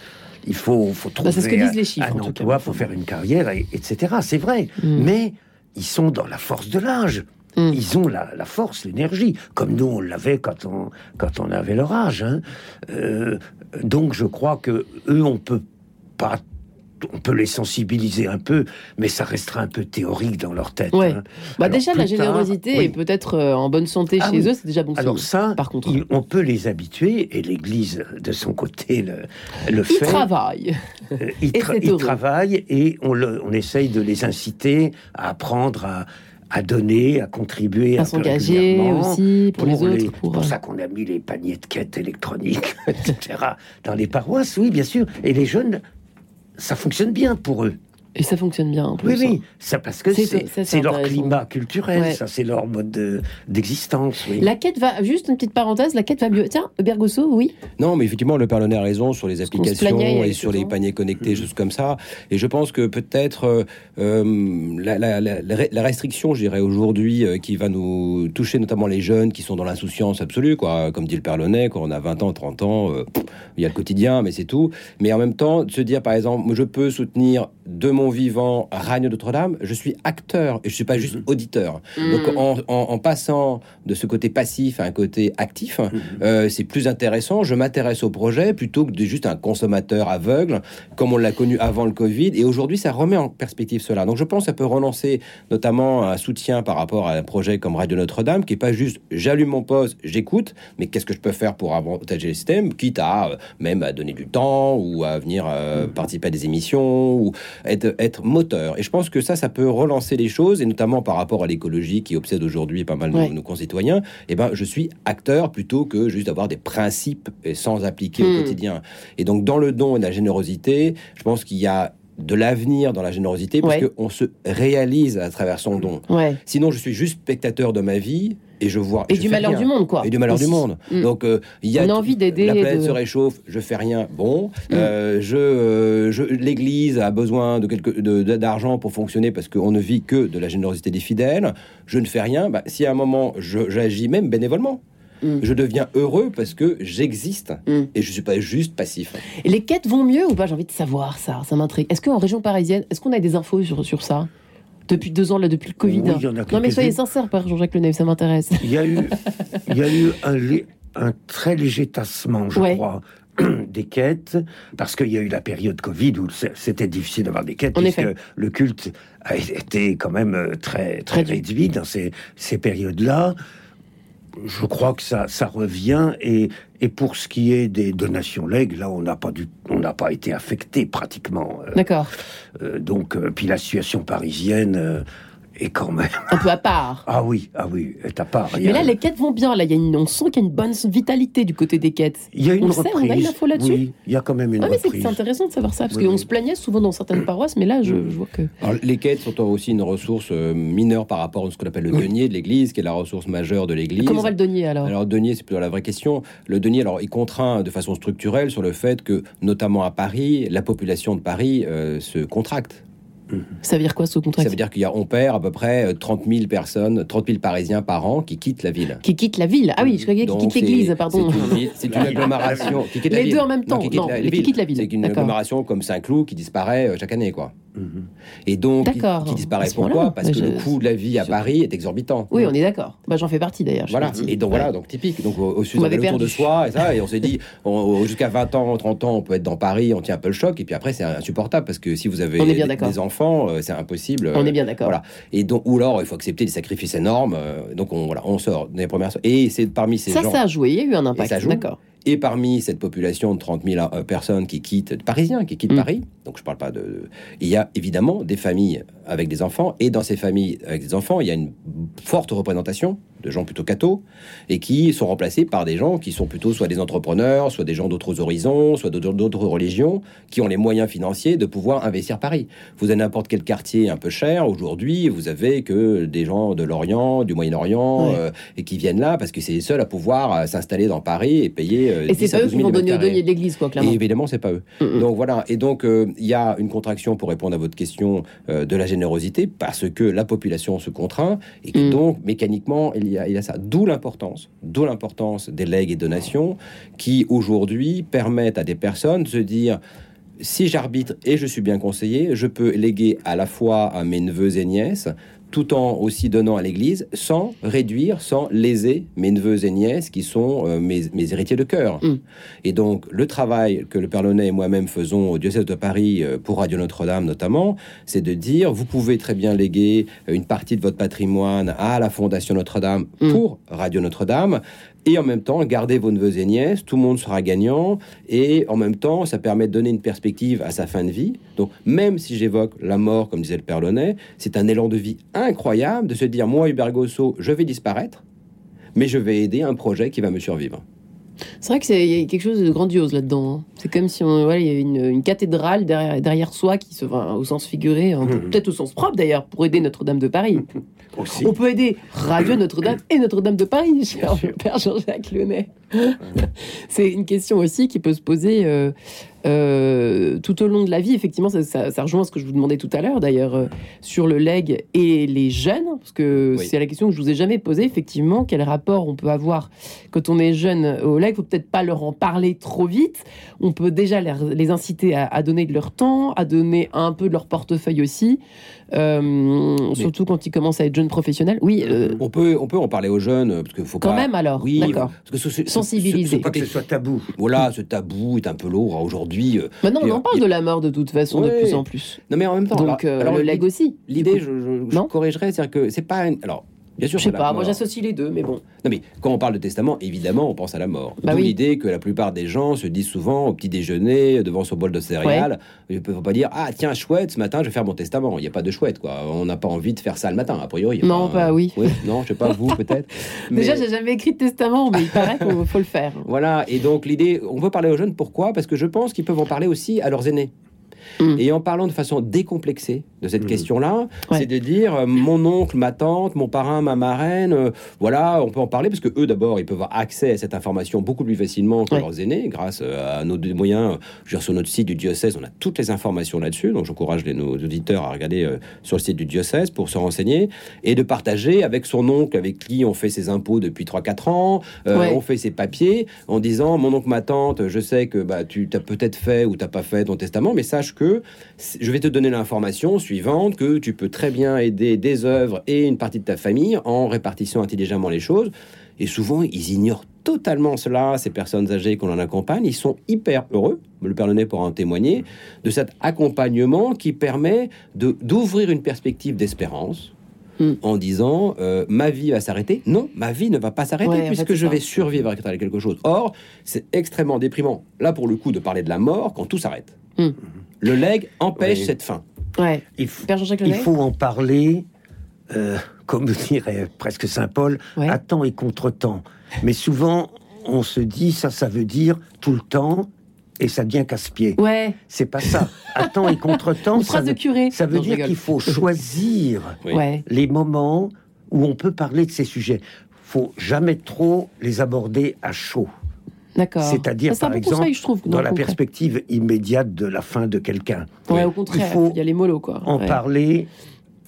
Il faut, faut trouver Bah, c'est ce que disent les chiffres, un emploi, faut faire une carrière, et- etc. C'est vrai. Mm. Mais ils sont dans la force de l'âge. Mm. Ils ont la, la force, l'énergie, comme nous on l'avait quand on, quand on avait leur âge. hein. Euh, donc je crois que eux, on peut pas, on peut les sensibiliser un peu, mais ça restera un peu théorique dans leur tête. Ouais. hein. Bah Alors, déjà, la tard, générosité oui. et peut-être euh, en bonne santé Ah chez oui. eux, c'est déjà bon signe. Alors ça, par contre. il- on peut les habituer, et l'Église, de son côté, le, le Ils fait. travaillent. Euh, ils, Et tra- c'est ils travaillent et on, le- on essaye de les inciter à apprendre à, à donner, à contribuer À peu s'engager aussi pour, les autres. pour, pour euh, ça qu'on a mis les paniers de quêtes électroniques, etc. dans les paroisses, oui, bien sûr. Et les jeunes, ça fonctionne bien pour eux. Et ça fonctionne bien. en plus, Oui, hein. oui, ça parce que C'est- leur climat culturel, Ouais. ça c'est leur mode de- d'existence. Oui. La quête va, juste une petite parenthèse, la quête va mieux. Tiens, Bergosso, oui. Non, mais effectivement, le Launay a raison sur les applications et sur les temps. paniers connectés, choses comme ça. Et je pense que peut-être euh, euh, la, la- restriction, je dirais, aujourd'hui, euh, qui va nous toucher notamment les jeunes qui sont dans l'insouciance absolue, quoi. Comme dit le Launay, quand on a 20 ans, 30 ans, euh, il y a le quotidien, mais c'est tout. Mais en même temps, de se dire, par exemple, je peux soutenir de mon vivant Radio Notre-Dame, je suis acteur et je suis pas juste auditeur. Donc, Mm. en, en- en passant de ce côté passif à un côté actif, euh, c'est plus intéressant. Je m'intéresse au projet plutôt que de juste un consommateur aveugle, comme on l'a connu avant le Covid. Et aujourd'hui, ça remet en perspective cela. Donc, je pense que ça peut relancer notamment un soutien par rapport à un projet comme Radio Notre-Dame, qui est pas juste j'allume mon poste, j'écoute, mais qu'est-ce que je peux faire pour avantager le système, quitte à euh, même à donner du temps ou à venir euh, participer à des émissions ou être, être moteur. Et je pense que ça, ça peut relancer les choses, et notamment par rapport à l'écologie qui obsède aujourd'hui pas mal de Ouais. nos, nos concitoyens. Et ben, je suis acteur plutôt que juste avoir des principes et sans appliquer Hmm. au quotidien. Et donc, dans le don et la générosité, je pense qu'il y a de l'avenir dans la générosité parce Ouais. qu'on se réalise à travers son don. Ouais. Sinon, je suis juste spectateur de ma vie et je vois. Et je du malheur rien. du monde, quoi. Et du malheur aussi. du monde. Mm. Donc, euh, il y a On a envie d'aider La planète de- se réchauffe, je fais rien. Bon, Mm. Euh, je, euh, je- l'Église a besoin de quelque d'argent pour fonctionner parce qu'on ne vit que de la générosité des fidèles. Je ne fais rien. Bah, si à un moment j'agis même bénévolement. Mm. Je deviens heureux parce que j'existe Mm. et je suis pas juste passif. Et les quêtes vont mieux ou pas? J'ai envie de savoir ça, ça m'intrigue. Est-ce qu'en région parisienne, est-ce qu'on a des infos sur, sur ça? Depuis deux ans, là, depuis le Covid Oui, il y en a Non, mais soyez sincère, Père Jean-Jacques Lenève, ça m'intéresse. Il y a eu, il y a eu un, très léger tassement, je Ouais. crois, des quêtes, parce qu'il y a eu la période Covid où c'était difficile d'avoir des quêtes, En puisque effet. le culte a été quand même euh, très, très Réduit. réduit dans ces, ces périodes-là. Je crois que ça, ça revient et, et pour ce qui est des donations legs, là on n'a pas du, on n'a pas été affecté pratiquement. Euh, D'accord. euh, donc, euh, puis la situation parisienne euh, et quand même. Un peu à part. Ah oui, ah oui, est à part. Mais a- là, les quêtes vont bien. Là, il y a une, on sent qu'il y a une bonne vitalité du côté des quêtes. il y a une on le sait, reprise. on a une info là-dessus. Oui, il y a quand même une Ah, mais c'est reprise. c'est intéressant de savoir ça, parce Oui, qu'on oui. se plaignait souvent dans certaines paroisses, mais là, je, je vois que. Alors, les quêtes sont aussi une ressource euh, mineure par rapport à ce qu'on appelle le denier de l'Église, qui est la ressource majeure de l'Église. Comment va le denier alors? Alors, le denier, c'est plutôt la vraie question. Le denier, alors, il contraint de façon structurelle sur le fait que, notamment à Paris, la population de Paris euh, se contracte. Ça veut dire quoi ce contrat Ça veut dire qu'il y a, on perd à peu près euh, 30 000 personnes, 30 000 Parisiens par an qui quittent la ville. Qui quitte la ville Ah oui, je croyais qu'il Donc, quitte c'est- l'église, pardon. C'est une, agglomération. Qui quitte la Les ville. deux en même temps. qui quitte Non, la, mais qui ville. quitte la ville. C'est une agglomération comme Saint-Cloud qui disparaît euh, chaque année, quoi. Mhm. Et donc, qui, D'accord. qui disparaît pourquoi? Parce bah, que le coût de la vie à Paris est exorbitant. Oui, on est d'accord. Bah, J'en fais partie d'ailleurs. Voilà, partie. et donc Ouais. voilà, donc typique. Donc au, au sud, on a m'avez le tour de soi, et ça, et on s'est dit, jusqu'à 20 ans, 30 ans, on peut être dans Paris, on tient un peu le choc, et puis après, c'est insupportable, parce que si vous avez des, d'accord. Enfants, euh, c'est impossible. On euh, est bien d'accord. Voilà. Et donc, ou alors, il faut accepter des sacrifices énormes, euh, donc on, voilà, on sort des premières. Et c'est parmi ces Ça, gens. ça a joué. Il y a eu un impact. ça. D'accord. Et parmi cette population de 30 000 euh, personnes qui quittent, parisiens qui quittent Mm. Paris, donc je parle pas de. Il y a évidemment des familles avec des enfants, et dans ces familles avec des enfants, il y a une forte représentation de gens plutôt cathos, et qui sont remplacés par des gens qui sont plutôt soit des entrepreneurs, soit des gens d'autres horizons, soit d'autres- religions, qui ont les moyens financiers de pouvoir investir Paris. Vous avez n'importe quel quartier un peu cher, aujourd'hui, vous avez que des gens de l'Orient, du Moyen-Orient, euh, et qui viennent là parce que c'est les seuls à pouvoir euh, s'installer dans Paris et payer. Euh, Et 10 c'est pas eux 12 qui 000 vont donner de l'église, quoi, clairement. Et évidemment, c'est pas eux. Mm, mm. Donc voilà. Et donc, euh, il y a une contraction pour répondre à votre question euh, de la générosité parce que la population se contraint et que Mm. donc, mécaniquement, il y a, il y a ça. D'où l'importance, d'où l'importance des legs et donations qui aujourd'hui permettent à des personnes de se dire si j'arbitre et je suis bien conseillé, je peux léguer à la fois à mes neveux et nièces, tout en aussi donnant à l'Église, sans réduire, sans léser mes neveux et nièces qui sont euh, mes, mes héritiers de cœur. Mm. Et donc, le travail que le Père Launay et moi-même faisons au diocèse de Paris, euh, pour Radio Notre-Dame notamment, c'est de dire, vous pouvez très bien léguer euh, une partie de votre patrimoine à la Fondation Notre-Dame Mm. pour Radio Notre-Dame, et en même temps, gardez vos neveux et nièces, tout le monde sera gagnant, et en même temps, ça permet de donner une perspective à sa fin de vie. Donc, même si j'évoque la mort, comme disait le Père Launay, c'est un élan de vie incroyable de se dire, moi, Hubert Gosso, je vais disparaître, mais je vais aider un projet qui va me survivre. C'est vrai qu'il y a quelque chose de grandiose là-dedans. hein. C'est comme si on, voilà, il y a une, une cathédrale derrière, derrière soi qui se va au sens figuré, hein, Mhm. peut-être au sens propre d'ailleurs, pour aider Notre-Dame de Paris. Aussi. On peut aider Radio Notre-Dame et Notre-Dame de Paris, cher. Père Jean-Jacques Lyonnais. C'est une question aussi qui peut se poser euh, euh, tout au long de la vie. Effectivement, ça, ça- ça rejoint ce que je vous demandais tout à l'heure, d'ailleurs, euh, sur le leg et les jeunes, parce que Oui. c'est la question que je vous ai jamais posée. Effectivement, quel rapport on peut avoir quand on est jeune au leg? Faut peut-être pas leur en parler trop vite. On peut déjà les, les inciter à, à donner de leur temps, à donner un peu de leur portefeuille aussi, euh, surtout quand ils commencent à être jeunes professionnels. Oui, euh, On peut, on peut en parler aux jeunes, parce qu'il faut quand pas... même alors. Oui, D'accord. parce que ce- ce- ce- Sensibiliser. ce Pas que ce soit tabou. voilà, ce tabou est un peu lourd aujourd'hui. euh. Maintenant, on en parle de la mort de toute façon de plus en plus. Non, mais en même temps, Donc, alors- euh, alors, le leg aussi. L'idée, je, je- corrigerais, c'est-à-dire que c'est pas. une- Alors, bien sûr, Je sais pas, moi j'associe les deux, mais bon. Non, mais quand on parle de testament, évidemment, on pense à la mort. Bah D'où oui. l'idée que la plupart des gens se disent souvent au petit déjeuner, devant son bol de céréales, ils ne peuvent pas dire Ah, tiens, chouette, ce matin, je vais faire mon testament. Il n'y a pas de chouette, quoi. On n'a pas envie de faire ça le matin, a priori. Non, pas oui. non, je sais pas, vous, peut-être. Déjà, Mais- j'ai jamais écrit de testament, mais il paraît qu'il faut le faire. Voilà, et donc l'idée, on peut parler aux jeunes, pourquoi? Parce que je pense qu'ils peuvent en parler aussi à leurs aînés. Mm. Et en parlant de façon décomplexée de cette Mm. question-là, Ouais. c'est de dire euh, mon oncle, ma tante, mon parrain, ma marraine, euh, voilà, on peut en parler parce que eux d'abord, ils peuvent avoir accès à cette information beaucoup plus facilement que Ouais. leurs aînés grâce euh, à nos deux moyens. Je veux dire, sur notre site du diocèse, on a toutes les informations là-dessus, donc j'encourage les- nos auditeurs à regarder euh, sur le site du diocèse pour se renseigner et de partager avec son oncle avec qui on fait ses impôts depuis 3-4 ans, euh, Ouais. on fait ses papiers en disant mon oncle, ma tante, je sais que bah, tu t'as peut-être fait ou t'as pas fait ton testament, mais sache que je vais te donner l'information suivante que tu peux très bien aider des œuvres et une partie de ta famille en répartissant intelligemment les choses. Et souvent, ils ignorent totalement cela, ces personnes âgées qu'on en accompagne. Ils sont hyper heureux, le Père Launay pourra en témoigner, de cet accompagnement qui permet d'ouvrir une perspective d'espérance Mm. en disant euh, ma vie va s'arrêter. Non, ma vie ne va pas s'arrêter Ouais, en fait, puisque je ça. vais survivre à quelque chose. Or, c'est extrêmement déprimant, là pour le coup, de parler de la mort quand tout s'arrête. Mm. Le leg empêche Oui. cette fin. Ouais. Il, faut en parler euh, comme dirait presque Saint Paul, Ouais. à temps et contre-temps. Mais souvent, on se dit, ça, ça veut dire tout le temps, et ça devient casse-pied. Ouais, C'est pas ça. À temps et contre-temps, ça phrase de veut, curé. ça veut Non, dire qu'il faut choisir Oui. Les moments où on peut parler de ces sujets. faut jamais trop les aborder à chaud. D'accord. C'est-à-dire, un par exemple, conseil, je trouve, Dans la perspective immédiate de la fin de quelqu'un. Ouais, au contraire, Il faut il y a les mollos, quoi. En Ouais. parler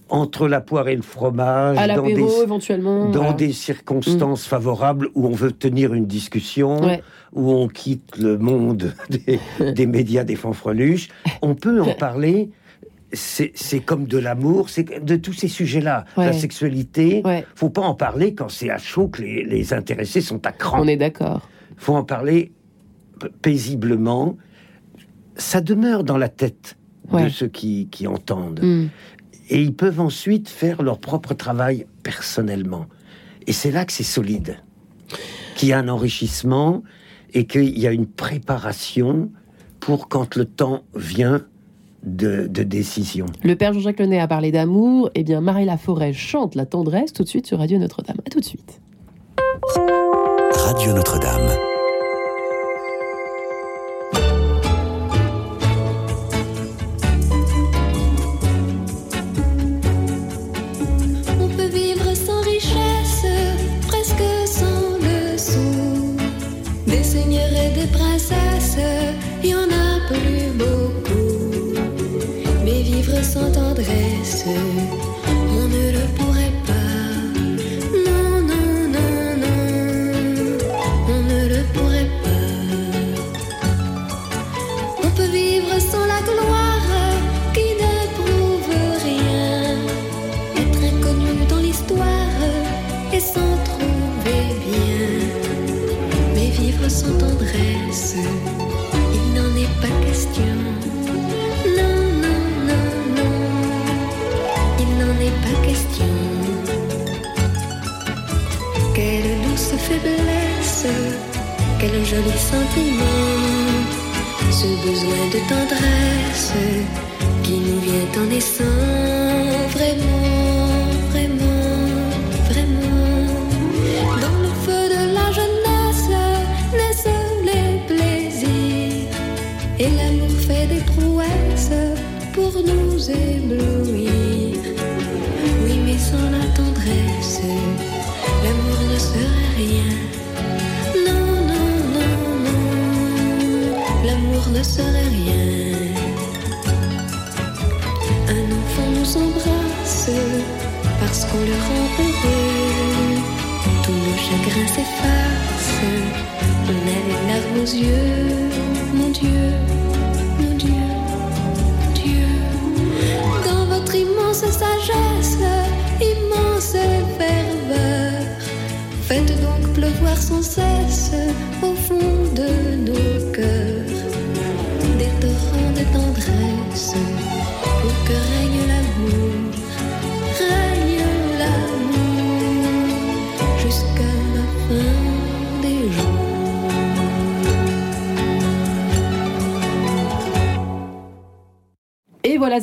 entre la poire et le fromage, À dans, des, éventuellement. dans voilà. des circonstances favorables où on veut tenir une discussion, Ouais. où on quitte le monde des, des médias des fanfreluches. On peut en parler. C'est comme de l'amour, c'est de tous ces sujets-là. Ouais. La sexualité, Ouais, faut pas en parler quand c'est à chaud que les, les intéressés sont à cran. on est d'accord. faut en parler paisiblement. Ça demeure dans la tête Ouais. de ceux qui, qui entendent. Hmm. Et ils peuvent ensuite faire leur propre travail personnellement. Et c'est là que c'est solide, qu'il y a un enrichissement et qu'il y a une préparation pour quand le temps vient de, de décision. Le père Jean-Jacques Lenet a parlé d'amour. Eh bien, Marie Laforêt chante la tendresse tout de suite sur Radio Notre-Dame. À tout de suite. Radio Notre-Dame. Joli sentiment, ce besoin de tendresse qui nous vient en naissant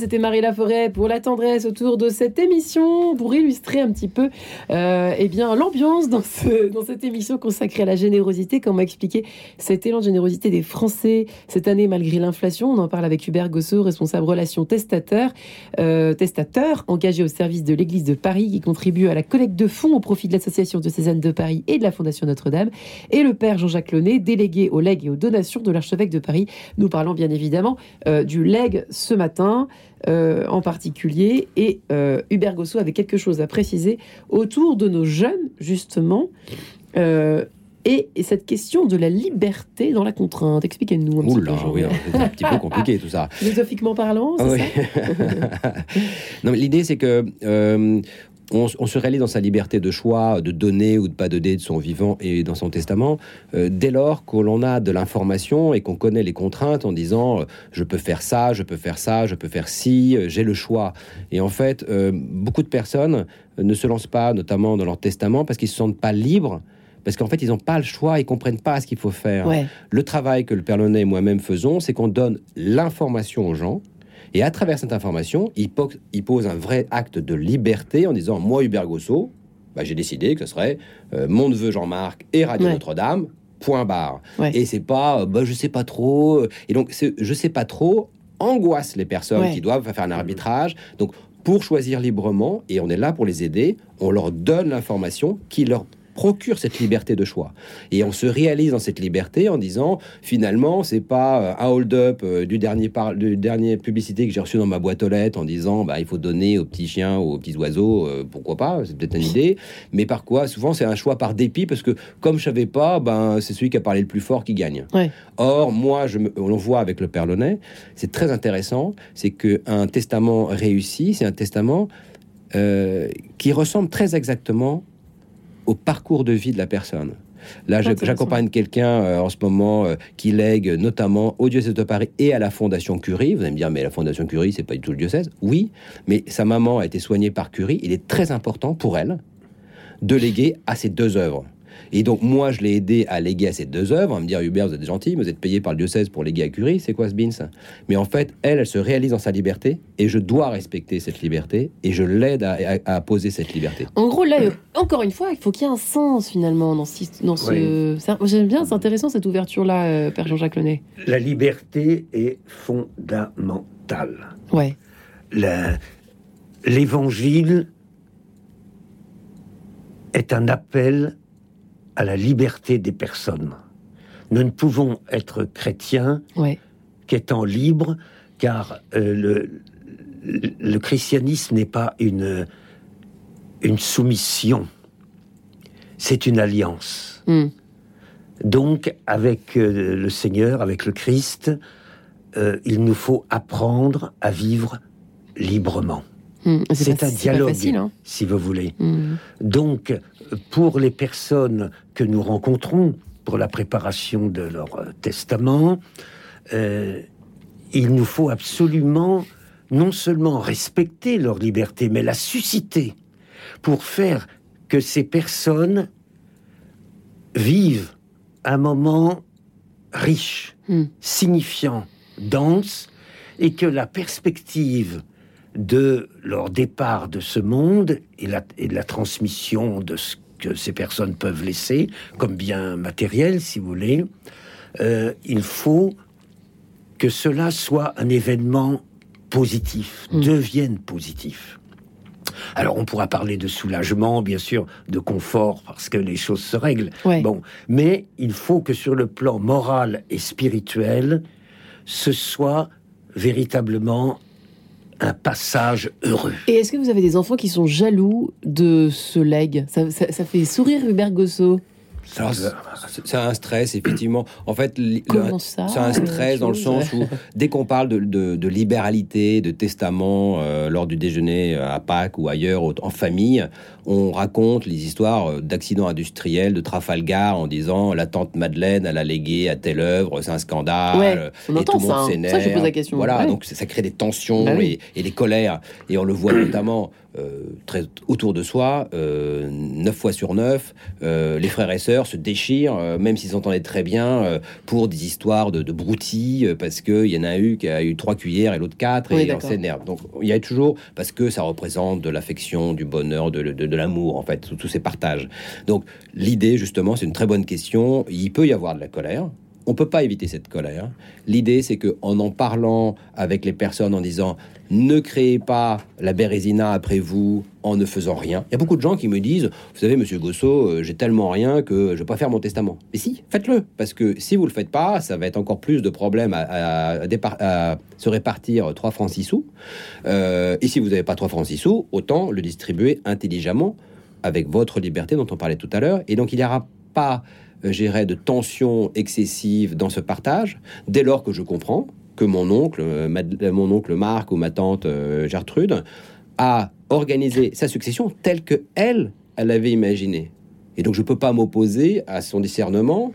c'était Marie Laforêt pour la tendresse autour de cette émission, pour illustrer un petit peu euh, eh bien, l'ambiance dans, ce, dans cette émission consacrée à la générosité. Comme m'a expliqué cet élan de générosité des Français cette année malgré l'inflation? On en parle avec Hubert Gossot, responsable relations testateur, euh, testateur engagé au service de l'Église de Paris, qui contribue à la collecte de fonds au profit de l'Association de Cézanne de Paris et de la Fondation Notre-Dame. Et le père Jean-Jacques Launay, délégué aux legs et aux donations de l'archevêque de Paris. Nous parlons bien évidemment euh, du leg ce matin euh, en particulier. Et euh, Hubert Gossot avait quelque chose à préciser autour de nos jeunes, justement. Euh, et, et cette question de la liberté dans la contrainte. Expliquez-nous un petit Oula, peu. Oui, c'est un petit peu compliqué tout ça. Philosophiquement parlant, c'est Ah oui. ça? Non, mais l'idée, c'est que on, on se réalise dans sa liberté de choix, de donner ou de pas donner de son vivant et dans son testament, euh, dès lors que l'on a de l'information et qu'on connaît les contraintes en disant euh, je peux faire ça, je peux faire ça, je peux faire ci, euh, j'ai le choix. Et en fait, beaucoup de personnes ne se lancent pas, notamment dans leur testament, parce qu'ils se sentent pas libres. Parce qu'en fait, ils n'ont pas le choix, ils comprennent pas ce qu'il faut faire. Ouais. Le travail que le Père Launay et moi-même faisons, c'est qu'on donne l'information aux gens Et à travers cette information, il, po- il pose un vrai acte de liberté en disant Moi, Hubert Gosso, bah, j'ai décidé que ce serait euh, mon neveu Jean-Marc et Radio Ouais. Notre-Dame, point barre. Ouais. Et c'est pas euh, bah, Je sais pas trop. Et donc, je sais pas trop angoisse les personnes Ouais. qui doivent faire un arbitrage. Donc, pour choisir librement, et on est là pour les aider, on leur donne l'information qui leur procure cette liberté de choix. Et on se réalise dans cette liberté en disant finalement c'est pas euh, un hold-up euh, du dernier par du dernier publicité que j'ai reçu dans ma boîte aux lettres en disant bah il faut donner aux petits chiens ou aux petits oiseaux euh, pourquoi pas c'est peut-être une idée mais par quoi souvent c'est un choix par dépit parce que comme je savais pas ben c'est celui qui a parlé le plus fort qui gagne. Ouais. Or moi je me, on le voit avec le Père Launay c'est très intéressant c'est que un testament réussi c'est un testament euh, qui ressemble très exactement au parcours de vie de la personne. Là, Intéressant. j'accompagne quelqu'un euh, en ce moment euh, qui lègue notamment au diocèse de Paris et à la Fondation Curie. Vous allez me dire, mais la Fondation Curie, c'est pas du tout le diocèse. Oui, mais sa maman a été soignée par Curie. Il est très important pour elle de léguer à ces deux œuvres. Et donc, moi, je l'ai aidé à léguer à ces deux œuvres, à me dire, Hubert, vous êtes gentil, vous êtes payé par le diocèse pour léguer à Curie, c'est quoi ce bins Mais en fait, elle, elle se réalise dans sa liberté, et je dois respecter cette liberté, et je l'aide à, à- à poser cette liberté. En gros, là, euh, encore une fois, il faut qu'il y ait un sens finalement dans, ce- dans ce. ça- J'aime bien, c'est intéressant cette ouverture-là, euh, Père Jean-Jacques Launay. La liberté est fondamentale. Ouais. La- L'évangile est un appel à la liberté des personnes. Nous ne pouvons être chrétiens Ouais. qu'étant libres, car euh, le, le- le christianisme n'est pas une, une soumission, c'est une alliance. Hmm. Donc, avec euh, le Seigneur, avec le Christ, euh, il nous faut apprendre à vivre librement. Et C'est un dialogue, facile, hein. si vous voulez. Hmm. Donc, pour les personnes que nous rencontrons pour la préparation de leur euh, testament, euh, il nous faut absolument non seulement respecter leur liberté, mais la susciter pour faire que ces personnes vivent un moment riche, Hmm. signifiant, dense, et que la perspective de leur départ de ce monde et, la, et de la transmission de ce que ces personnes peuvent laisser comme bien matériel, si vous voulez, euh, il faut que cela soit un événement positif, Mm. devienne positif. Alors on pourra parler de soulagement, bien sûr, de confort, parce que les choses se règlent. Ouais. Bon, mais il faut que sur le plan moral et spirituel, ce soit véritablement un passage heureux. Et est-ce que vous avez des enfants qui sont jaloux de ce leg ça, ça- fait sourire Hubert Gosso. C'est- un stress, effectivement. En fait, c'est un stress dans le sens où, dès qu'on parle de, de- de libéralité, de testament, euh, lors du déjeuner euh, à Pâques ou ailleurs, en famille, on raconte les histoires euh, d'accidents industriels, de Trafalgar, en disant la tante Madeleine, elle a légué à telle œuvre, c'est un scandale. Ouais, euh, on et entend tout le ça, monde hein. s'énerve. Ça, je pose la question. Voilà, Ouais. donc ça crée des tensions Bah oui. et, et des colères. Et on le voit notamment euh, très autour de soi, euh, neuf fois sur neuf, euh, les frères et sœurs se déchirent, euh, même s'ils s'entendaient très bien, euh, pour des histoires de, de broutilles, euh, parce qu'il y en a eu qui a eu trois cuillères et l'autre quatre, Oui, et on s'énerve. Donc il y a toujours, parce que ça représente de l'affection, du bonheur, de, de- de l'amour, en fait, tous ces partages. Donc l'idée, justement, c'est une très bonne question. Il peut y avoir de la colère. On peut pas éviter cette colère. L'idée, c'est que en en parlant avec les personnes, en disant ne créez pas la bérésina après vous en ne faisant rien. Il y a beaucoup de gens qui me disent, vous savez, Monsieur Gosso, euh, j'ai tellement rien que je vais pas faire mon testament. Mais si, faites-le, parce que si vous le faites pas, ça va être encore plus de problèmes à, à- se répartir 3 francs 6 sous. Euh, et si vous n'avez pas 3 francs 6 sous, autant le distribuer intelligemment avec votre liberté dont on parlait tout à l'heure. Et donc il n'y aura pas, euh, dirais, de tension excessive dans ce partage, dès lors que je comprends que mon oncle, euh, euh, mon oncle Marc ou ma tante Gertrude a organisé sa succession telle que elle, l'avait imaginée. Et donc je peux pas m'opposer à son discernement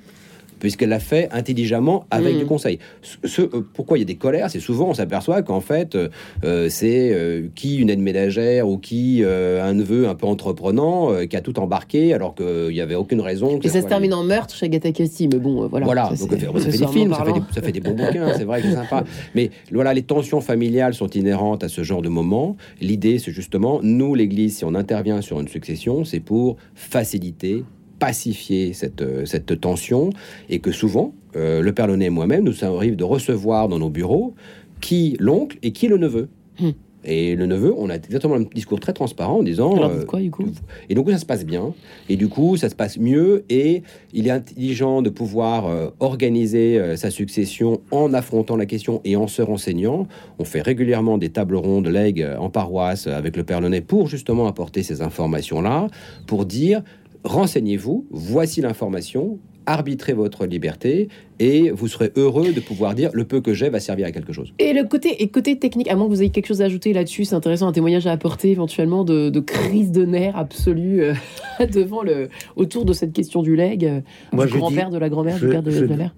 puisqu'elle l'a fait intelligemment avec Mm. du conseil. Ce, euh, pourquoi il y a des colères? C'est souvent, on s'aperçoit qu'en fait, euh, euh, c'est qui une aide ménagère ou qui un neveu un peu entreprenant qui a tout embarqué alors qu'il n'y avait aucune raison. que Et ça se termine en meurtre chez Agatha Christie, mais bon, voilà. voilà, Ça, donc c'est- ça fait, des films, ça fait des, parlant. ça fait des bons bouquins, c'est vrai que c'est sympa. Mais voilà, les tensions familiales sont inhérentes à ce genre de moment. L'idée, c'est justement, nous, l'Église, si on intervient sur une succession, c'est pour faciliter, pacifier cette, euh, cette tension, et que souvent, euh, le Père Launay et moi-même, nous arrive de recevoir dans nos bureaux qui l'oncle et qui le neveu. Hmm. Et le neveu, on a exactement un discours très transparent en disant... Alors, euh, quoi, du coup? et donc ça se passe bien, et du coup ça se passe mieux, et il est intelligent de pouvoir euh, organiser euh, sa succession en affrontant la question et en se renseignant. On fait régulièrement des tables rondes legs en paroisse avec le Père Launay pour justement apporter ces informations-là, pour dire renseignez-vous, voici l'information, arbitrez votre liberté, et vous serez heureux de pouvoir dire le peu que j'ai va servir à quelque chose. Et le côté, et côté technique, à moins que vous ayez quelque chose à ajouter là-dessus, c'est intéressant, un témoignage à apporter éventuellement de, de crise de nerfs absolue euh, devant le, autour de cette question du leg, euh, Moi, du je grand-père, de la grand-mère, du père de, je- de la mère.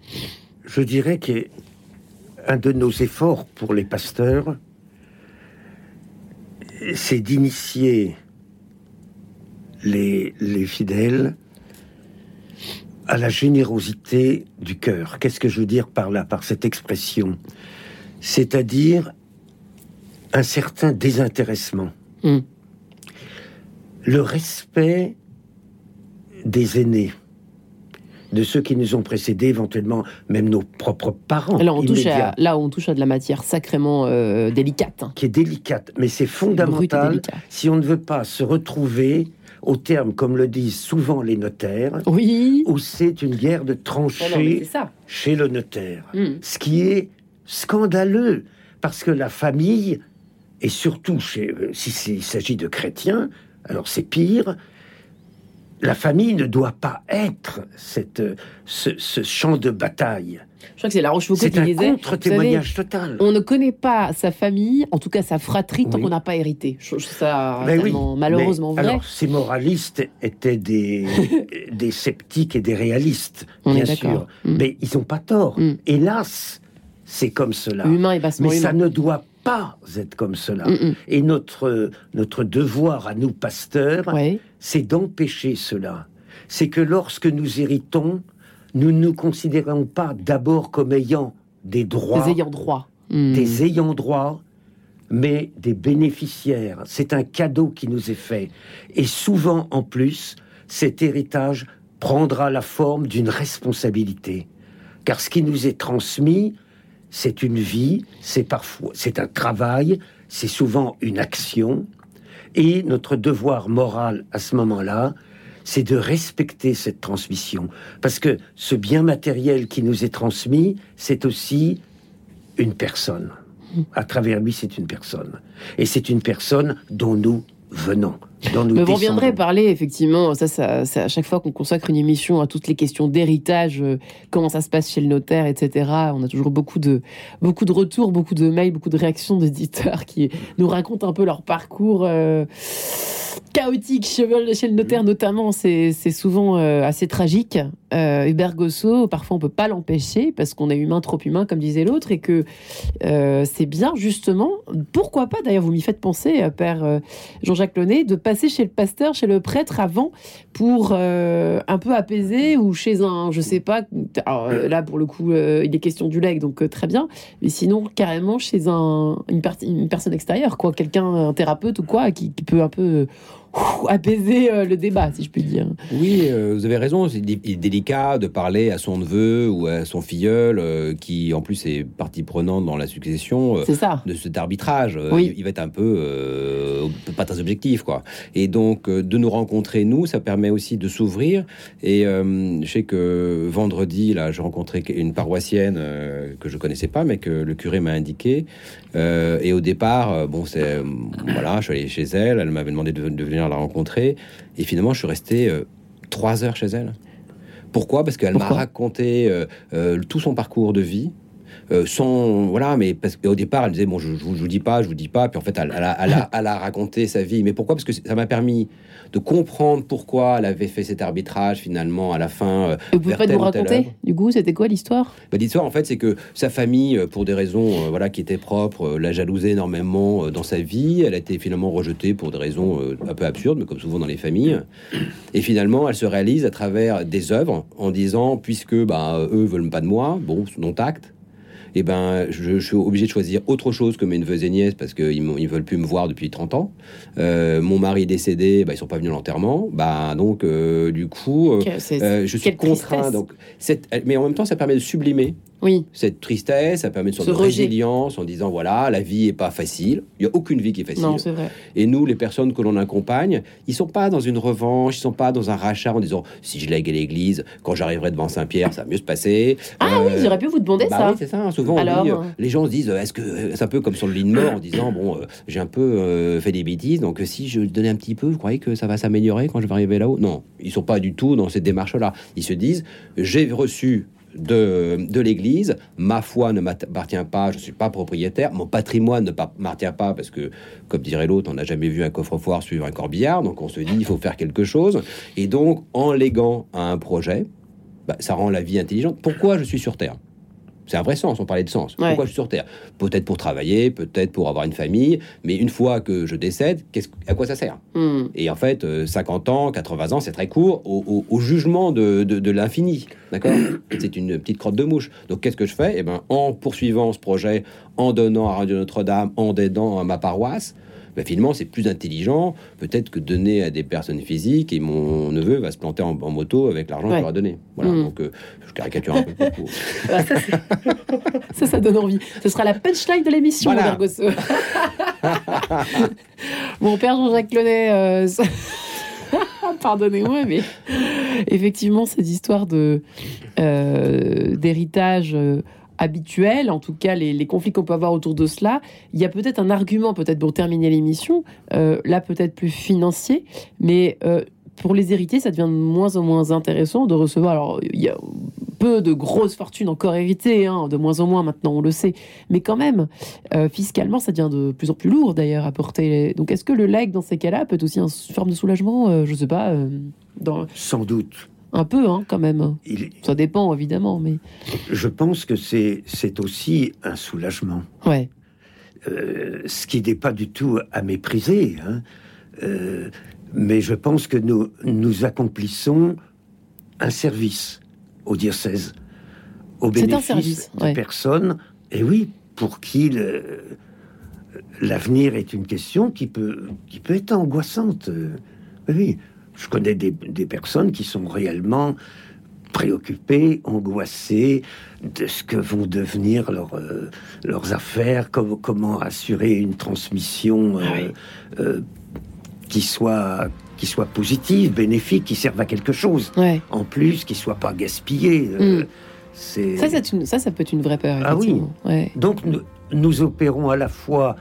Je dirais qu'un de nos efforts pour les pasteurs, c'est d'initier les, les fidèles à la générosité du cœur. Qu'est-ce que je veux dire par là, par cette expression? C'est-à-dire un certain désintéressement. Mm. Le respect des aînés, de ceux qui nous ont précédés, éventuellement même nos propres parents. Là, on touche à, là, on touche à de la matière sacrément euh, délicate. hein. qui est délicate, mais c'est fondamental si on ne veut pas se retrouver au terme, comme le disent souvent les notaires, Oui. où c'est une guerre de tranchées ça. chez le notaire. Mm. Ce qui est scandaleux, parce que la famille, et surtout chez, euh, si c'est- il s'agit de chrétiens, alors c'est pire, la famille ne doit pas être cette, euh, ce, ce champ de bataille. Je crois que c'est La Rochefoucauld C'est qui un disait. contre-témoignage vous savez, total. On ne connaît pas sa famille, en tout cas sa fratrie, tant Oui. qu'on n'a pas hérité. Je ça Ben oui, malheureusement mais vrai. Alors, ces moralistes étaient des, des sceptiques et des réalistes, On bien sûr. Mm. Mais ils n'ont pas tort. Mm. Hélas, c'est comme cela. Humain et bassement Mais ça ne doit pas être comme cela. Mm. Et notre, notre devoir à nous, pasteurs, Ouais. c'est d'empêcher cela. C'est que lorsque nous héritons, nous ne nous considérons pas d'abord comme ayant des droits Des ayants droit. Mm. des ayants droit, mais des bénéficiaires. C'est un cadeau qui nous est fait. Et souvent, en plus, cet héritage prendra la forme d'une responsabilité. Car ce qui nous est transmis, c'est une vie, c'est parfois, c'est un travail, c'est souvent une action. Et notre devoir moral à ce moment-là, c'est de respecter cette transmission. Parce que ce bien matériel qui nous est transmis, c'est aussi une personne. À travers lui, c'est une personne. Et c'est une personne dont nous venons, dont nous Mais vous reviendrez parler, effectivement, ça, ça, ça, à chaque fois qu'on consacre une émission à toutes les questions d'héritage, euh, comment ça se passe chez le notaire, etc. On a toujours beaucoup de, beaucoup de retours, beaucoup de mails, beaucoup de réactions d'auditeurs qui nous racontent un peu leur parcours euh, chaotique chez, le notaire, notamment. C'est c'est souvent euh, assez tragique. Euh, Hubert Gosso, parfois on peut pas l'empêcher parce qu'on est humain, trop humain, comme disait l'autre, et que euh, c'est bien, justement, pourquoi pas, d'ailleurs, vous m'y faites penser, euh, Père euh, Jean-Jacques Launay, de passer chez le pasteur, chez le prêtre avant pour un peu apaiser ou chez un, je sais pas, là pour le coup il est question du leg donc très bien, mais sinon carrément chez un, une, personne extérieure, quoi, quelqu'un, un thérapeute ou quoi, qui, qui peut un peu ouf, apaiser euh, le débat, si je puis dire. Oui, euh, vous avez raison. C'est délicat de parler à son neveu ou à son filleul, euh, qui en plus est partie prenante dans la succession, ça. de cet arbitrage. Oui. il, va être un peu euh, pas très objectif, quoi. Et donc de nous rencontrer nous, ça permet aussi de s'ouvrir. Et euh, je sais que vendredi, là, j'ai rencontré une paroissienne euh, que je connaissais pas, mais que le curé m'a indiqué. Et au départ, bon, c'est voilà, je suis allé chez elle. Elle m'avait demandé de, de venir la rencontrer. Et finalement, je suis resté euh, trois heures chez elle. Pourquoi? Parce qu'elle m'a raconté euh, euh, tout son parcours de vie. Euh, sans voilà mais parce qu'au départ elle disait bon je, je, vous- je vous dis pas je vous dis pas puis en fait elle, elle a, elle a- elle a raconté sa vie mais pourquoi? Parce que ça m'a permis de comprendre pourquoi elle avait fait cet arbitrage finalement à la fin euh, vous pouvez pas nous raconter? Du coup, c'était quoi l'histoire? Bah, L'histoire, en fait, c'est que sa famille, euh, pour des raisons euh, voilà, qui étaient propres, euh, l'a jalousait énormément dans sa vie. Elle a été finalement rejetée pour des raisons un peu absurdes, mais comme souvent dans les familles. Et finalement, elle se réalise à travers des œuvres en disant, puisque bah, eux veulent pas de moi, bon, non acte. Et ben, je, je suis obligé de choisir autre chose que mes neveux et nièces parce qu'ils ils veulent plus me voir depuis 30 ans. Euh, mon mari est décédé, bah, ils sont pas venus à l'enterrement. Bah, donc, euh, du coup, euh, je suis contraint. Donc, mais en même temps, ça permet de sublimer Oui. cette tristesse, ça permet de rejet. résilience en disant voilà, la vie est pas facile. Il y a aucune vie qui est facile. Non, c'est vrai. Et nous, les personnes que l'on accompagne, ils sont pas dans une revanche, ils sont pas dans un rachat en disant si je lègue à l'église, quand j'arriverai devant Saint-Pierre, ça va mieux se passer. Ah oui, Euh, j'aurais pu vous demander bah ça. oui, c'est ça. Souvent, on Alors, dit, euh, euh, les gens se disent, est-ce que c'est un peu comme sur le lit de mort en disant, bon, euh, j'ai un peu fait des bêtises, donc si je donnais un petit peu, vous croyez que ça va s'améliorer quand je vais arriver là-haut? Non, ils sont pas du tout dans cette démarche-là. Ils se disent, j'ai reçu de, de l'Église, ma foi ne m'appartient pas, je suis pas propriétaire, mon patrimoine ne pa- m'appartient pas parce que, comme dirait l'autre, on n'a jamais vu un coffre-fort suivre un corbillard, donc on se dit, il faut faire quelque chose. Et donc, en léguant à un projet, bah, ça rend la vie intelligente. Pourquoi je suis sur Terre? C'est un vrai sens, on parlait de sens. Ouais. Pourquoi je suis sur Terre? Peut-être pour travailler, peut-être pour avoir une famille, mais une fois que je décède, à quoi ça sert? Hmm. Et en fait, euh, 50 ans, 80 ans, c'est très court au, au- au jugement de, de- de l'infini. D'accord? C'est une petite crotte de mouche. Donc qu'est-ce que je fais? Eh ben, En poursuivant ce projet, en donnant à Radio Notre-Dame, en aidant à ma paroisse, finalement, c'est plus intelligent peut-être que donner à des personnes physiques et mon neveu va se planter en, en moto avec l'argent Ouais. qu'il aura donné. Voilà, Mm. donc euh, je caricature un peu. beaucoup. Ah, ça, ça, ça donne envie. Ce sera la punchline de l'émission, Voilà. Mon père Jean-Jacques Clonet. euh, Pardonnez-moi, mais effectivement, cette histoire de euh, d'héritage habituel, en tout cas les, les conflits qu'on peut avoir autour de cela, il y a peut-être un argument, peut-être pour terminer l'émission, euh, là peut-être plus financier, mais euh, pour les héritiers, ça devient de moins en moins intéressant de recevoir. Alors, il y a peu de grosses fortunes encore héritées, hein, de moins en moins maintenant, on le sait. Mais quand même, euh, fiscalement, ça devient de plus en plus lourd d'ailleurs à porter. Donc, est-ce que le leg, dans ces cas-là, peut être aussi une forme de soulagement Je sais pas. dans... Sans doute. Un peu, hein, quand même. Il- Ça dépend, évidemment, mais. je pense que c'est aussi un soulagement. Ouais. Euh, ce qui n'est pas du tout à mépriser. hein. Euh, mais je pense que nous, nous accomplissons un service au diocèse, au bénéfice service, de ouais. personnes, et oui, pour qui l'avenir est une question qui peut, qui peut être angoissante. Euh, Oui, je connais des, des personnes qui sont réellement préoccupées, angoissées de ce que vont devenir leurs, euh, leurs affaires, com- comment assurer une transmission euh, Ah oui. euh, qui soit qui soit positive, bénéfique, qui serve à quelque chose. En plus, qui soit pas gaspillé. euh, Mm. c'est Ça, une... ça, ça peut être une vraie peur. Ah oui. Ouais. donc nous, nous opérons à la fois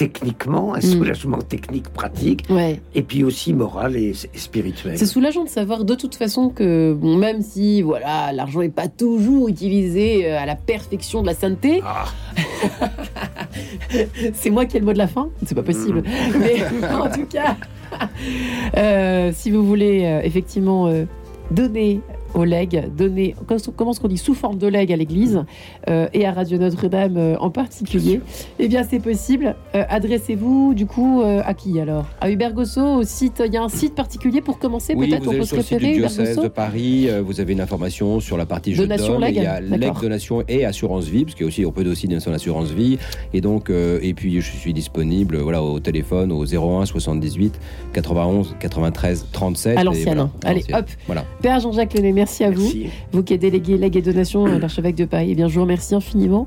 techniquement, un Mm. soulagement technique pratique, Ouais. et puis aussi moral et, et spirituel. C'est soulageant de savoir de toute façon que, bon, même si voilà, l'argent n'est pas toujours utilisé euh, à la perfection de la sainteté, Ah, c'est moi qui ai le mot de la fin, c'est pas possible. Mais en tout cas, euh, si vous voulez euh, effectivement euh, donner au leg, donner, comment est-ce qu'on dit, sous forme de leg à l'église euh, et à Radio Notre-Dame euh, en particulier, eh bien c'est possible. Euh, Adressez-vous du coup à qui alors? À Hubert Gosso, au site, il y a un site particulier pour commencer Oui, peut-être on peut se référer, Hubert diocèse de Gosso Paris, vous avez une information sur la partie je Donation leg, Il y a leg, donation et assurance vie, parce a aussi, on peut aussi donation assurance vie. Et donc, et puis je suis disponible voilà, au téléphone au 01 78 91 93 37. À l'ancienne. voilà, à Allez, hop. Voilà. Père Jean-Jacques Lenné, merci à vous. merci. Vous qui êtes délégué legs et donations à l'archevêque de Paris, eh bien, je vous remercie infiniment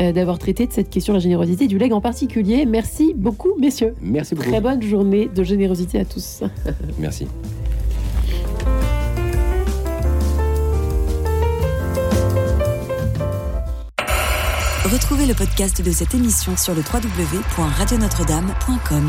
euh, d'avoir traité de cette question de la générosité du leg en particulier. Merci beaucoup, messieurs. Merci beaucoup. Très bonne journée de générosité à tous. Merci. Retrouvez le podcast de cette émission sur le www.radionotre-dame.com.